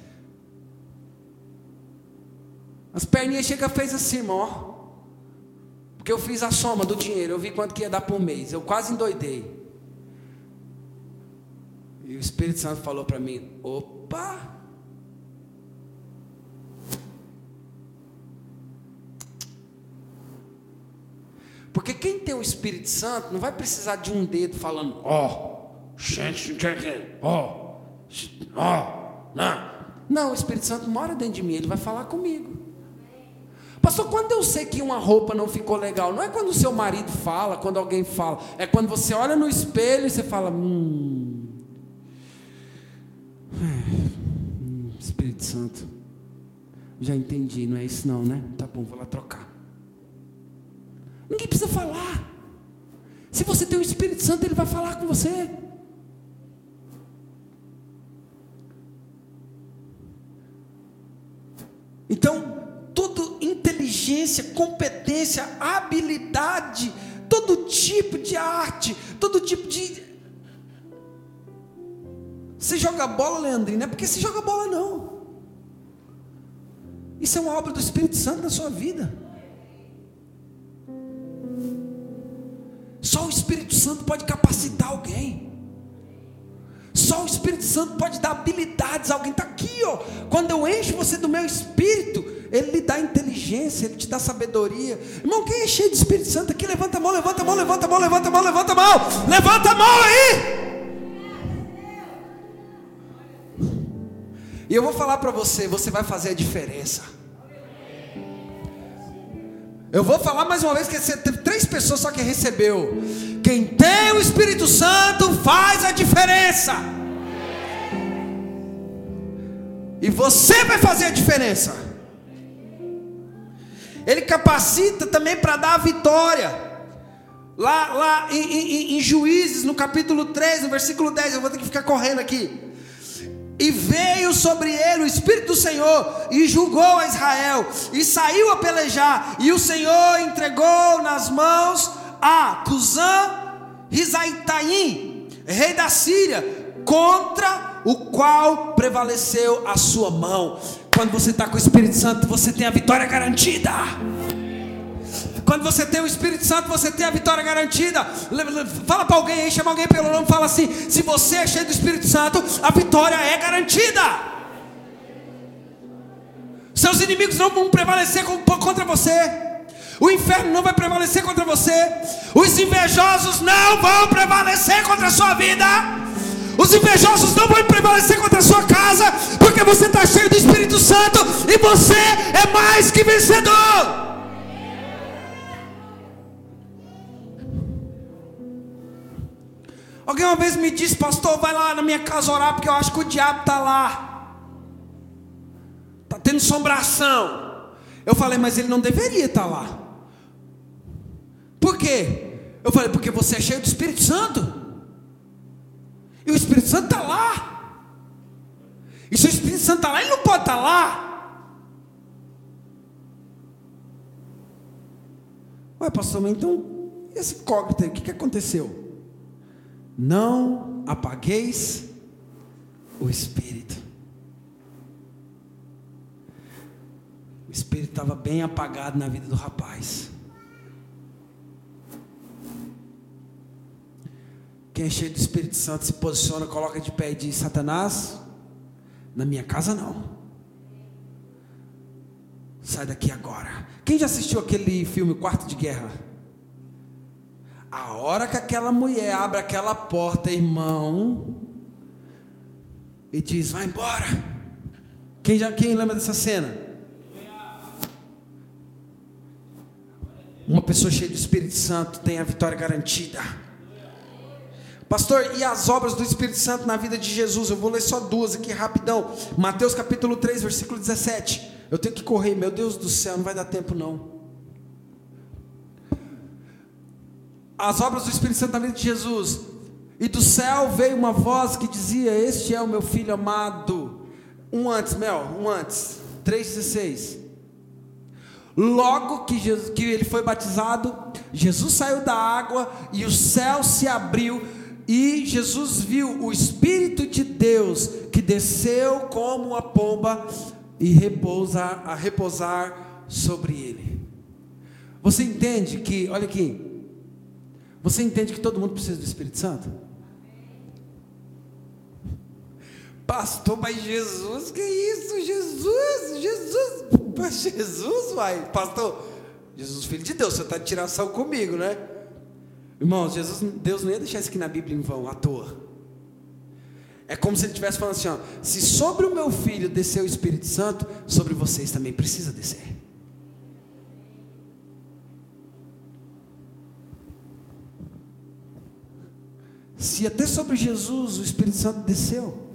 As perninhas chega fez assim, ó. Porque eu fiz a soma do dinheiro, eu vi quanto que ia dar por mês. Eu quase endoidei. E o Espírito Santo falou para mim: opa! Porque quem tem o Espírito Santo não vai precisar de um dedo falando, ó, gente, ó, ó, não. Não, o Espírito Santo mora dentro de mim, ele vai falar comigo. Pastor, quando eu sei que uma roupa não ficou legal, não é quando o seu marido fala, quando alguém fala, é quando você olha no espelho e você fala, hum, É, Espírito Santo. Já entendi, não é isso não, né? Tá bom, vou lá trocar. Ninguém precisa falar. Se você tem o Espírito Santo, ele vai falar com você. Inteligência, competência, habilidade, todo tipo de arte, todo tipo de. Você joga bola, Leandrinho, não é porque você joga bola, não. Isso é uma obra do Espírito Santo na sua vida. Só o Espírito Santo pode capacitar alguém. Só o Espírito Santo pode dar habilidades a alguém. Está aqui, ó. Quando eu encho você do meu espírito, ele lhe dá inteligência, ele te dá sabedoria. Irmão, quem é cheio do Espírito Santo aqui? Levanta a mão, levanta a mão, levanta a mão, levanta a mão, levanta a mão. Levanta a mão aí. E eu vou falar para você, você vai fazer a diferença. Eu vou falar mais uma vez que teve três pessoas só que recebeu. Quem tem o Espírito Santo faz a diferença. E você vai fazer a diferença. Ele capacita também para dar a vitória. Lá, lá em, em, em, Juízes, no capítulo 3, no versículo 10, eu vou ter que ficar correndo aqui. E veio sobre ele o Espírito do Senhor, e julgou a Israel, e saiu a pelejar, e o Senhor entregou nas mãos a Cusã Rizaitaim, rei da Síria, contra o qual prevaleceu a sua mão. Quando você está com o Espírito Santo, você tem a vitória garantida. Quando você tem o Espírito Santo, você tem a vitória garantida. Fala para alguém aí, chama alguém pelo nome, fala assim: se você é cheio do Espírito Santo, a vitória é garantida. Seus inimigos não vão prevalecer contra você. O inferno não vai prevalecer contra você. Os invejosos não vão prevalecer contra a sua vida. Os invejosos não vão prevalecer contra a sua casa, porque você está cheio do Espírito Santo e você é mais que vencedor. Alguém uma vez me disse, pastor, vai lá na minha casa orar, porque eu acho que o diabo está lá. Está tendo sombração. Eu falei, mas ele não deveria estar tá lá. Por quê? Eu falei, porque você é cheio do Espírito Santo. E o Espírito Santo está lá. E se o Espírito Santo está lá, ele não pode estar tá lá. Ué, pastor, mas então, esse aí, o que, que aconteceu? Não apagueis o espírito. O espírito estava bem apagado na vida do rapaz. Quem é cheio do Espírito Santo se posiciona, coloca de pé e diz: Satanás, na minha casa não. Sai daqui agora. Quem já assistiu aquele filme Quarto de Guerra? A hora que aquela mulher abre aquela porta, irmão, e diz: Vai embora. Quem, já, quem lembra dessa cena? Uma pessoa cheia do Espírito Santo tem a vitória garantida. Pastor, e as obras do Espírito Santo na vida de Jesus? Eu vou ler só duas aqui rapidão. Mateus capítulo 3, versículo 17. Eu tenho que correr, meu Deus do céu, não vai dar tempo não. as obras do Espírito Santo na vida de Jesus. E do céu veio uma voz que dizia: Este é o meu filho amado. Um antes, Mel, um antes. 3,16. Logo que, Jesus, que ele foi batizado, Jesus saiu da água e o céu se abriu, e Jesus viu o Espírito de Deus que desceu como uma pomba e repousar, a repousar sobre ele. Você entende que, olha aqui, você entende que todo mundo precisa do Espírito Santo? Pastor, mas Jesus, que isso? Jesus, Jesus, mas Jesus, vai, pastor, Jesus, filho de Deus, você está de tiração comigo, né? Irmãos, Jesus, Deus não ia deixar isso aqui na Bíblia em vão, à toa. É como se ele estivesse falando assim: ó, se sobre o meu filho descer o Espírito Santo, sobre vocês também precisa descer. Se até sobre Jesus o Espírito Santo desceu,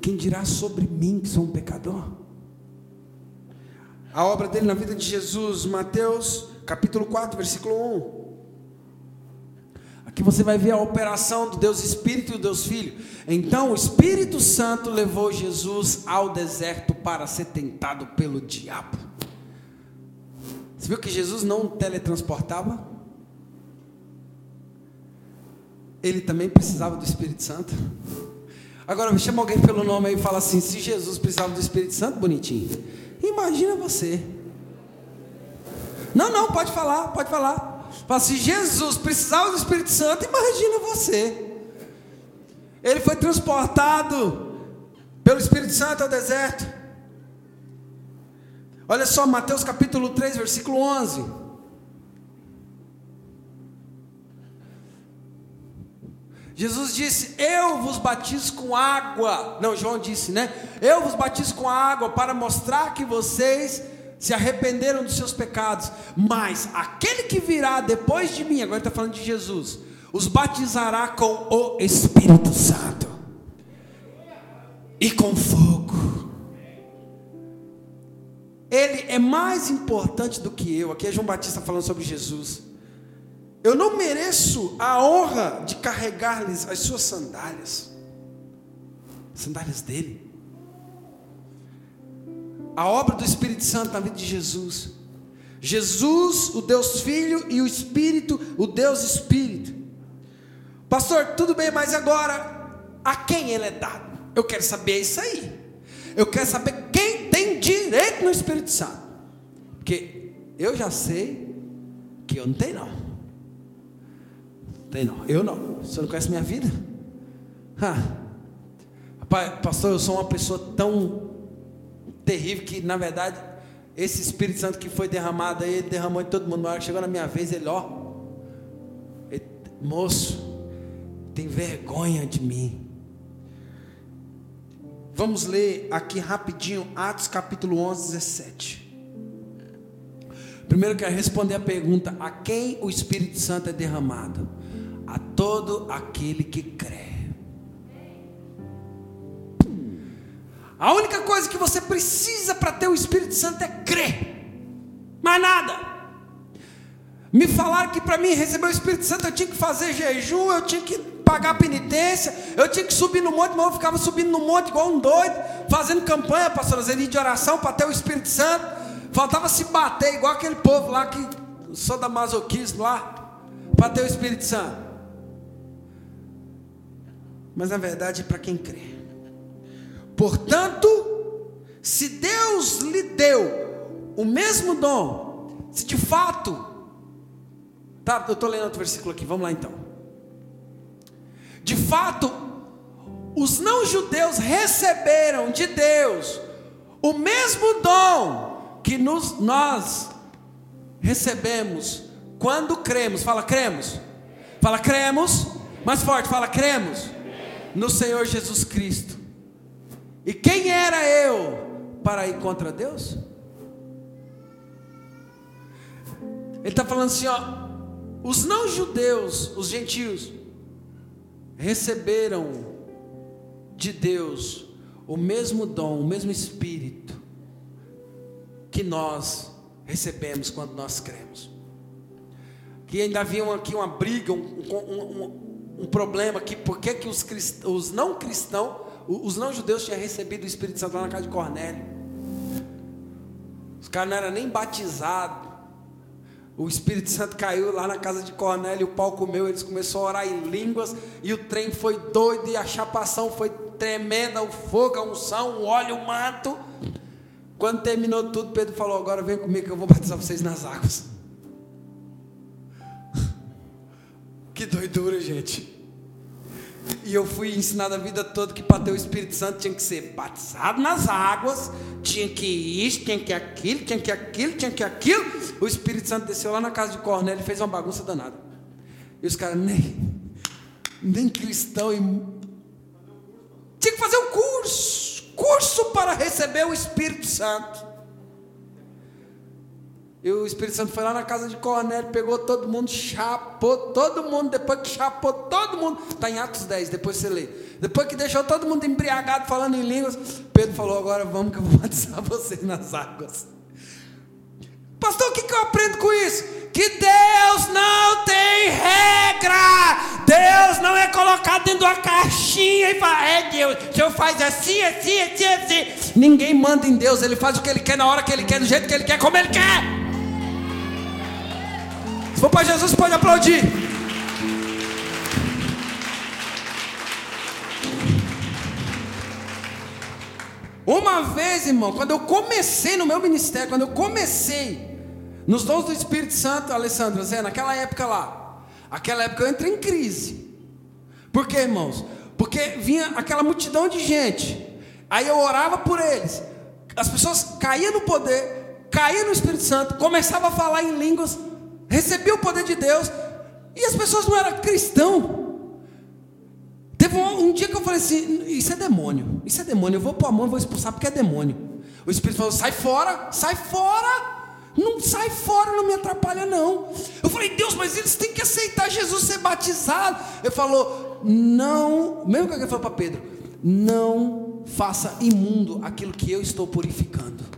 quem dirá sobre mim que sou um pecador? A obra dele na vida de Jesus, Mateus capítulo 4, versículo 1. Aqui você vai ver a operação do Deus Espírito e do Deus Filho. Então o Espírito Santo levou Jesus ao deserto para ser tentado pelo diabo. Você viu que Jesus não teletransportava? Ele também precisava do Espírito Santo. Agora chama alguém pelo nome aí e fala assim: se Jesus precisava do Espírito Santo, bonitinho, imagina você. Não, não, pode falar, pode falar. Fala, se Jesus precisava do Espírito Santo, imagina você. Ele foi transportado pelo Espírito Santo ao deserto. Olha só, Mateus capítulo 3, versículo 11. Jesus disse: Eu vos batizo com água. Não, João disse, né? Eu vos batizo com água para mostrar que vocês se arrependeram dos seus pecados, mas aquele que virá depois de mim, agora está falando de Jesus, os batizará com o Espírito Santo e com fogo. Ele é mais importante do que eu. Aqui é João Batista falando sobre Jesus. Eu não mereço a honra de carregar-lhes as suas sandálias, sandálias dele a obra do Espírito Santo na vida de Jesus. Jesus, o Deus Filho, e o Espírito, o Deus Espírito. Pastor, tudo bem, mas agora, a quem ele é dado? Eu quero saber isso aí. Eu quero saber quem tem direito no Espírito Santo. Porque eu já sei que eu não tenho, não. Tem não. Eu não. Você não conhece minha vida? Ah. Pastor, eu sou uma pessoa tão terrível que, na verdade, esse Espírito Santo que foi derramado aí, ele derramou em todo mundo. Na hora que chegou na minha vez, ele, ó, ele, moço, tem vergonha de mim. Vamos ler aqui rapidinho, Atos capítulo 11, 17. Primeiro quero responder a pergunta: a quem o Espírito Santo é derramado? A todo aquele que crê. A única coisa que você precisa para ter o Espírito Santo é crer. Mais nada. Me falaram que para mim receber o Espírito Santo eu tinha que fazer jejum, eu tinha que pagar penitência, eu tinha que subir no monte, mas eu ficava subindo no monte igual um doido, fazendo campanha, pastor Zeni, de oração para ter o Espírito Santo. Faltava se bater, igual aquele povo lá que sou da masoquismo lá, para ter o Espírito Santo. Mas na verdade é para quem crê. Portanto, se Deus lhe deu o mesmo dom, se de fato, tá, eu estou lendo outro versículo aqui, vamos lá então. De fato, os não-judeus receberam de Deus o mesmo dom que nos, nós recebemos quando cremos. Fala, cremos. Fala, cremos. Mais forte, fala, cremos. No Senhor Jesus Cristo. E quem era eu para ir contra Deus? Ele está falando assim, ó, os não judeus, os gentios, receberam de Deus o mesmo dom, o mesmo espírito que nós recebemos quando nós cremos. Que ainda havia aqui uma briga, um, um, um, um problema que por que, os, os não cristãos os não-judeus tinham recebido o Espírito Santo lá na casa de Cornélio. Os caras não eram nem batizados. O Espírito Santo caiu lá na casa de Cornélio, o pau comeu, eles começaram a orar em línguas, e o trem foi doido, e a chapação foi tremenda, o fogo, a unção, o óleo, o manto. Quando terminou tudo, Pedro falou: Agora vem comigo que eu vou batizar vocês nas águas. que doidura, gente. E eu fui ensinado a vida toda que para ter o Espírito Santo tinha que ser batizado nas águas, tinha que isso, tinha que aquilo, tinha que aquilo, tinha que aquilo. O Espírito Santo desceu lá na casa de Cornélio e fez uma bagunça danada. E os caras, nem, nem cristão. E... Tinha que fazer um curso curso para receber o Espírito Santo. E o Espírito Santo foi lá na casa de Cornélio, pegou todo mundo, chapou todo mundo, depois que chapou todo mundo, está em Atos 10, depois você lê. Depois que deixou todo mundo embriagado falando em línguas, Pedro falou: Agora vamos que eu vou batizar vocês nas águas. Pastor, o que, que eu aprendo com isso? Que Deus não tem regra. Deus não é colocado dentro de uma caixinha e fala: É Deus, o senhor faz assim, assim, assim, assim. Ninguém manda em Deus, ele faz o que ele quer, na hora que ele quer, do jeito que ele quer, como ele quer. For para Jesus, pode aplaudir. Uma vez, irmão, quando eu comecei no meu ministério, quando eu comecei nos dons do Espírito Santo, Alessandro, Zé, naquela época lá, aquela época eu entrei em crise. Por quê, irmãos? Porque vinha aquela multidão de gente, aí eu orava por eles, as pessoas caíam no poder, caíam no Espírito Santo, começavam a falar em línguas, recebiam o poder de Deus, e as pessoas não eram cristãos. Teve um, um, dia que eu falei assim: Isso é demônio, isso é demônio. Eu vou pôr a mão e vou expulsar porque é demônio. O Espírito falou: Sai fora, sai fora. Não sai fora, não me atrapalha, não. Eu falei: Deus, mas eles têm que aceitar Jesus ser batizado. Ele falou: Não, mesmo que ele falou para Pedro: Não faça imundo aquilo que eu estou purificando.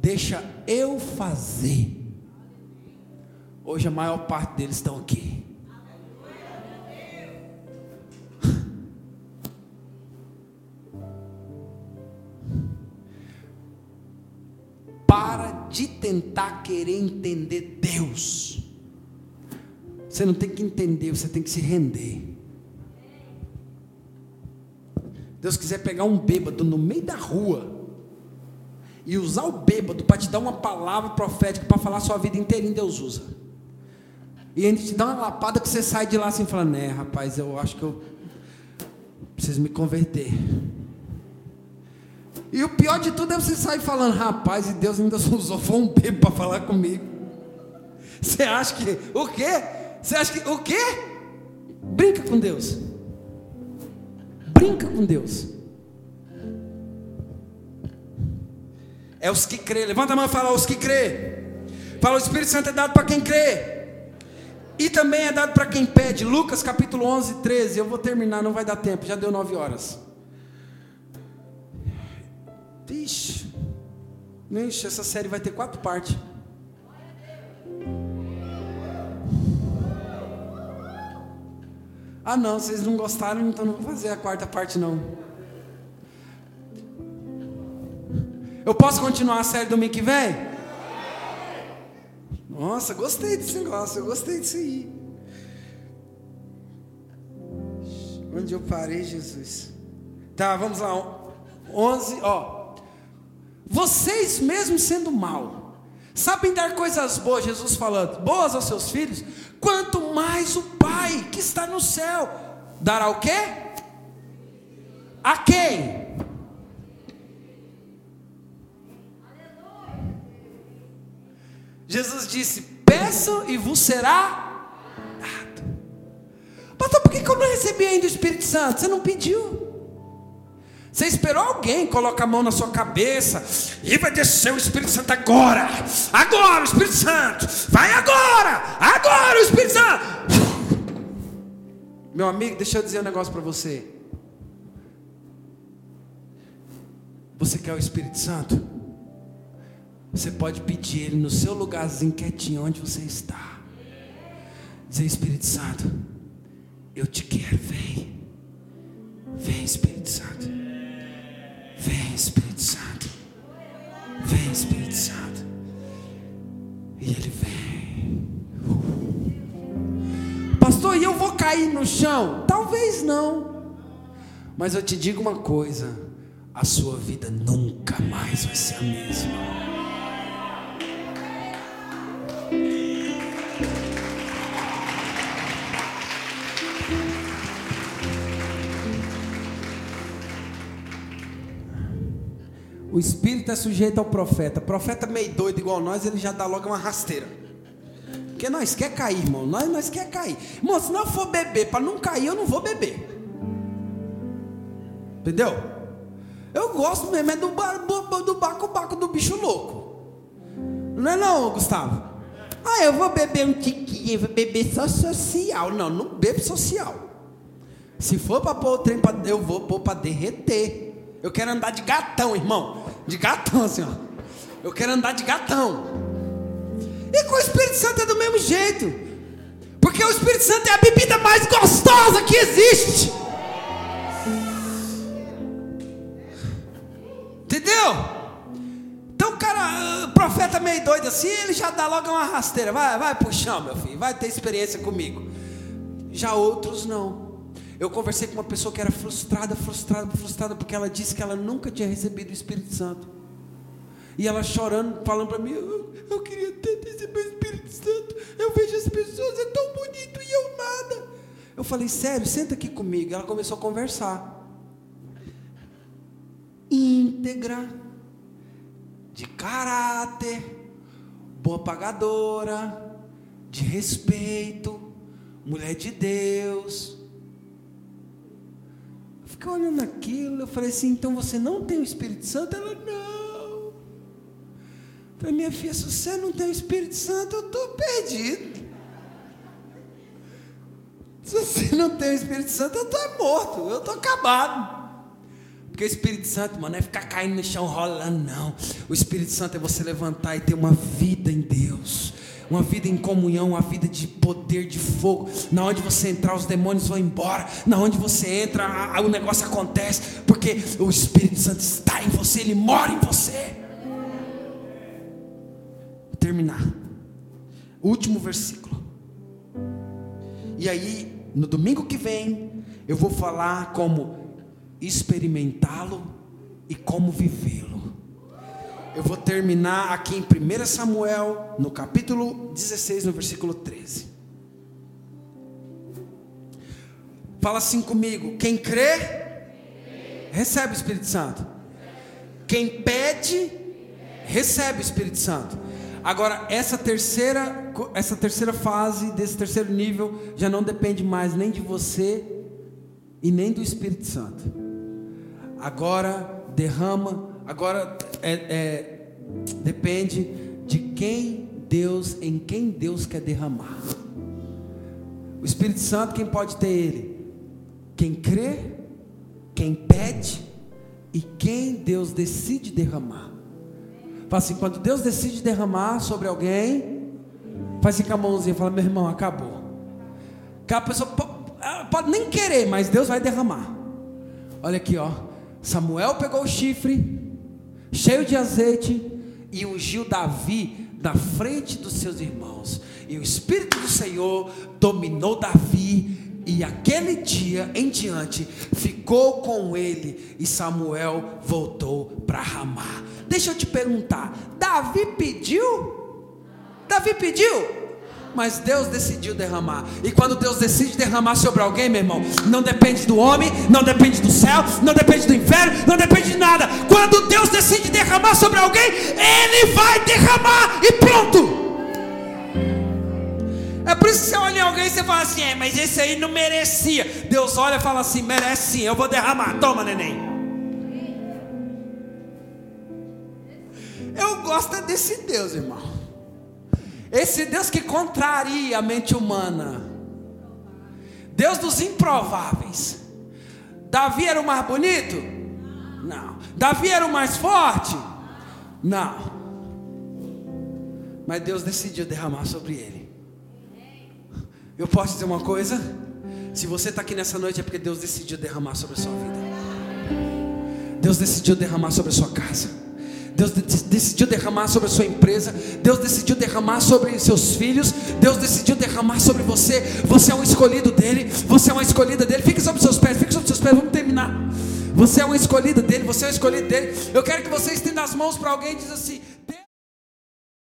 Deixa eu fazer. Hoje a maior parte deles estão aqui. Para de tentar querer entender Deus. Você não tem que entender, você tem que se render. Deus quiser pegar um bêbado no meio da rua e usar o bêbado para te dar uma palavra profética para falar a sua vida inteirinha, Deus usa. E ele te dá uma lapada que você sai de lá assim falando, né, rapaz, eu acho que eu preciso me converter. E o pior de tudo é você sair falando, rapaz, e Deus ainda usou foi um bebo para falar comigo. Você acha que o quê? Você acha que o quê? Brinca com Deus. Brinca com Deus. É os que crê. Levanta a mão e fala os que crê. Fala, o Espírito Santo é dado para quem crê. E também é dado para quem pede. Lucas capítulo 11, 13. Eu vou terminar, não vai dar tempo, já deu nove horas. Vixe, Vixe, essa série vai ter quatro partes. Ah não, vocês não gostaram, então não vou fazer a quarta parte não. Eu posso continuar a série domingo que vem? Nossa, gostei desse negócio, eu gostei disso aí. Onde eu parei, Jesus? Tá, vamos lá. 11, ó. Vocês, mesmo sendo mal, sabem dar coisas boas, Jesus falando, boas aos seus filhos, quanto mais o Pai que está no céu dará o quê? A quem? Jesus disse: Peçam e vos será dado. Pastor, por que eu não recebi ainda o Espírito Santo? Você não pediu. Você esperou alguém colocar a mão na sua cabeça e vai descer o Espírito Santo agora. Agora o Espírito Santo. Vai agora. Agora o Espírito Santo. Meu amigo, deixa eu dizer um negócio para você. Você quer o Espírito Santo? Você pode pedir ele no seu lugarzinho quietinho onde você está. Dizer Espírito Santo, eu te quero, vem. Vem Espírito Santo. Vem, Espírito Santo. Vem, Espírito Santo. E ele vem. Pastor, e eu vou cair no chão? Talvez não. Mas eu te digo uma coisa: a sua vida nunca mais vai ser a mesma. O espírito é sujeito ao profeta. profeta meio doido igual nós, ele já dá logo uma rasteira. Porque nós quer cair, irmão. Nós, nós quer cair. Irmão, se não for beber, para não cair, eu não vou beber. Entendeu? Eu gosto mesmo é do, do baco baco do bicho louco. Não é não, Gustavo? Ah, eu vou beber um tiquinho, vou beber só social. Não, não bebo social. Se for para pôr o trem, pra, eu vou pôr para derreter. Eu quero andar de gatão, irmão. De gatão, assim, ó. Eu quero andar de gatão. E com o Espírito Santo é do mesmo jeito. Porque o Espírito Santo é a bebida mais gostosa que existe. Entendeu? Profeta meio doido assim, ele já dá logo uma rasteira. Vai, vai puxão, meu filho, vai ter experiência comigo. Já outros não. Eu conversei com uma pessoa que era frustrada, frustrada, frustrada, porque ela disse que ela nunca tinha recebido o Espírito Santo. E ela chorando, falando para mim: eu, eu, queria tanto receber o Espírito Santo. Eu vejo as pessoas, é tão bonito e eu nada. Eu falei: sério, senta aqui comigo. Ela começou a conversar. Íntegra, de caráter, boa pagadora, de respeito, mulher de Deus fiquei olhando aquilo, eu falei assim, então você não tem o Espírito Santo? Ela, não. Eu falei, minha filha, se você não tem o Espírito Santo, eu estou perdido. Se você não tem o Espírito Santo, eu estou morto, eu estou acabado. Porque o Espírito Santo, mano, não é ficar caindo no chão rolando, não. O Espírito Santo é você levantar e ter uma vida em Deus uma vida em comunhão, uma vida de poder, de fogo. Na onde você entrar, os demônios vão embora. Na onde você entra, o negócio acontece, porque o Espírito Santo está em você, ele mora em você. Vou terminar. Último versículo. E aí, no domingo que vem, eu vou falar como experimentá-lo e como vivê-lo. Eu vou terminar aqui em 1 Samuel, no capítulo 16, no versículo 13. Fala assim comigo: quem crê, recebe o Espírito Santo. Quem pede, recebe o Espírito Santo. Agora, essa terceira, essa terceira fase, desse terceiro nível, já não depende mais nem de você e nem do Espírito Santo. Agora, derrama, agora é, é, depende de quem Deus, em quem Deus quer derramar. O Espírito Santo, quem pode ter ele? Quem crê, quem pede e quem Deus decide derramar. Fala assim, quando Deus decide derramar sobre alguém, faz assim com a mãozinha, fala, meu irmão, acabou. Aquela pessoa pode, pode nem querer, mas Deus vai derramar. Olha aqui, ó. Samuel pegou o chifre, cheio de azeite, e ungiu Davi da frente dos seus irmãos. E o Espírito do Senhor dominou Davi, e aquele dia em diante ficou com ele, e Samuel voltou para Ramá. Deixa eu te perguntar: Davi pediu? Davi pediu? Mas Deus decidiu derramar. E quando Deus decide derramar sobre alguém, meu irmão, não depende do homem, não depende do céu, não depende do inferno, não depende de nada. Quando Deus decide derramar sobre alguém, Ele vai derramar e pronto. É por isso que você olha em alguém e você fala assim: é, mas esse aí não merecia. Deus olha e fala assim: merece sim, eu vou derramar. Toma, neném. Eu gosto desse Deus, irmão. Esse Deus que contraria a mente humana. Deus dos improváveis. Davi era o mais bonito? Não. Davi era o mais forte? Não. Mas Deus decidiu derramar sobre ele. Eu posso dizer uma coisa? Se você está aqui nessa noite é porque Deus decidiu derramar sobre a sua vida. Deus decidiu derramar sobre a sua casa. Deus decidiu derramar sobre a sua empresa, Deus decidiu derramar sobre seus filhos, Deus decidiu derramar sobre você. Você é um escolhido dele, você é uma escolhida dele. Fique sobre seus pés, fique sobre seus pés, vamos terminar. Você é um escolhido dele, você é um escolhido dele. Eu quero que você estenda as mãos para alguém e diz assim: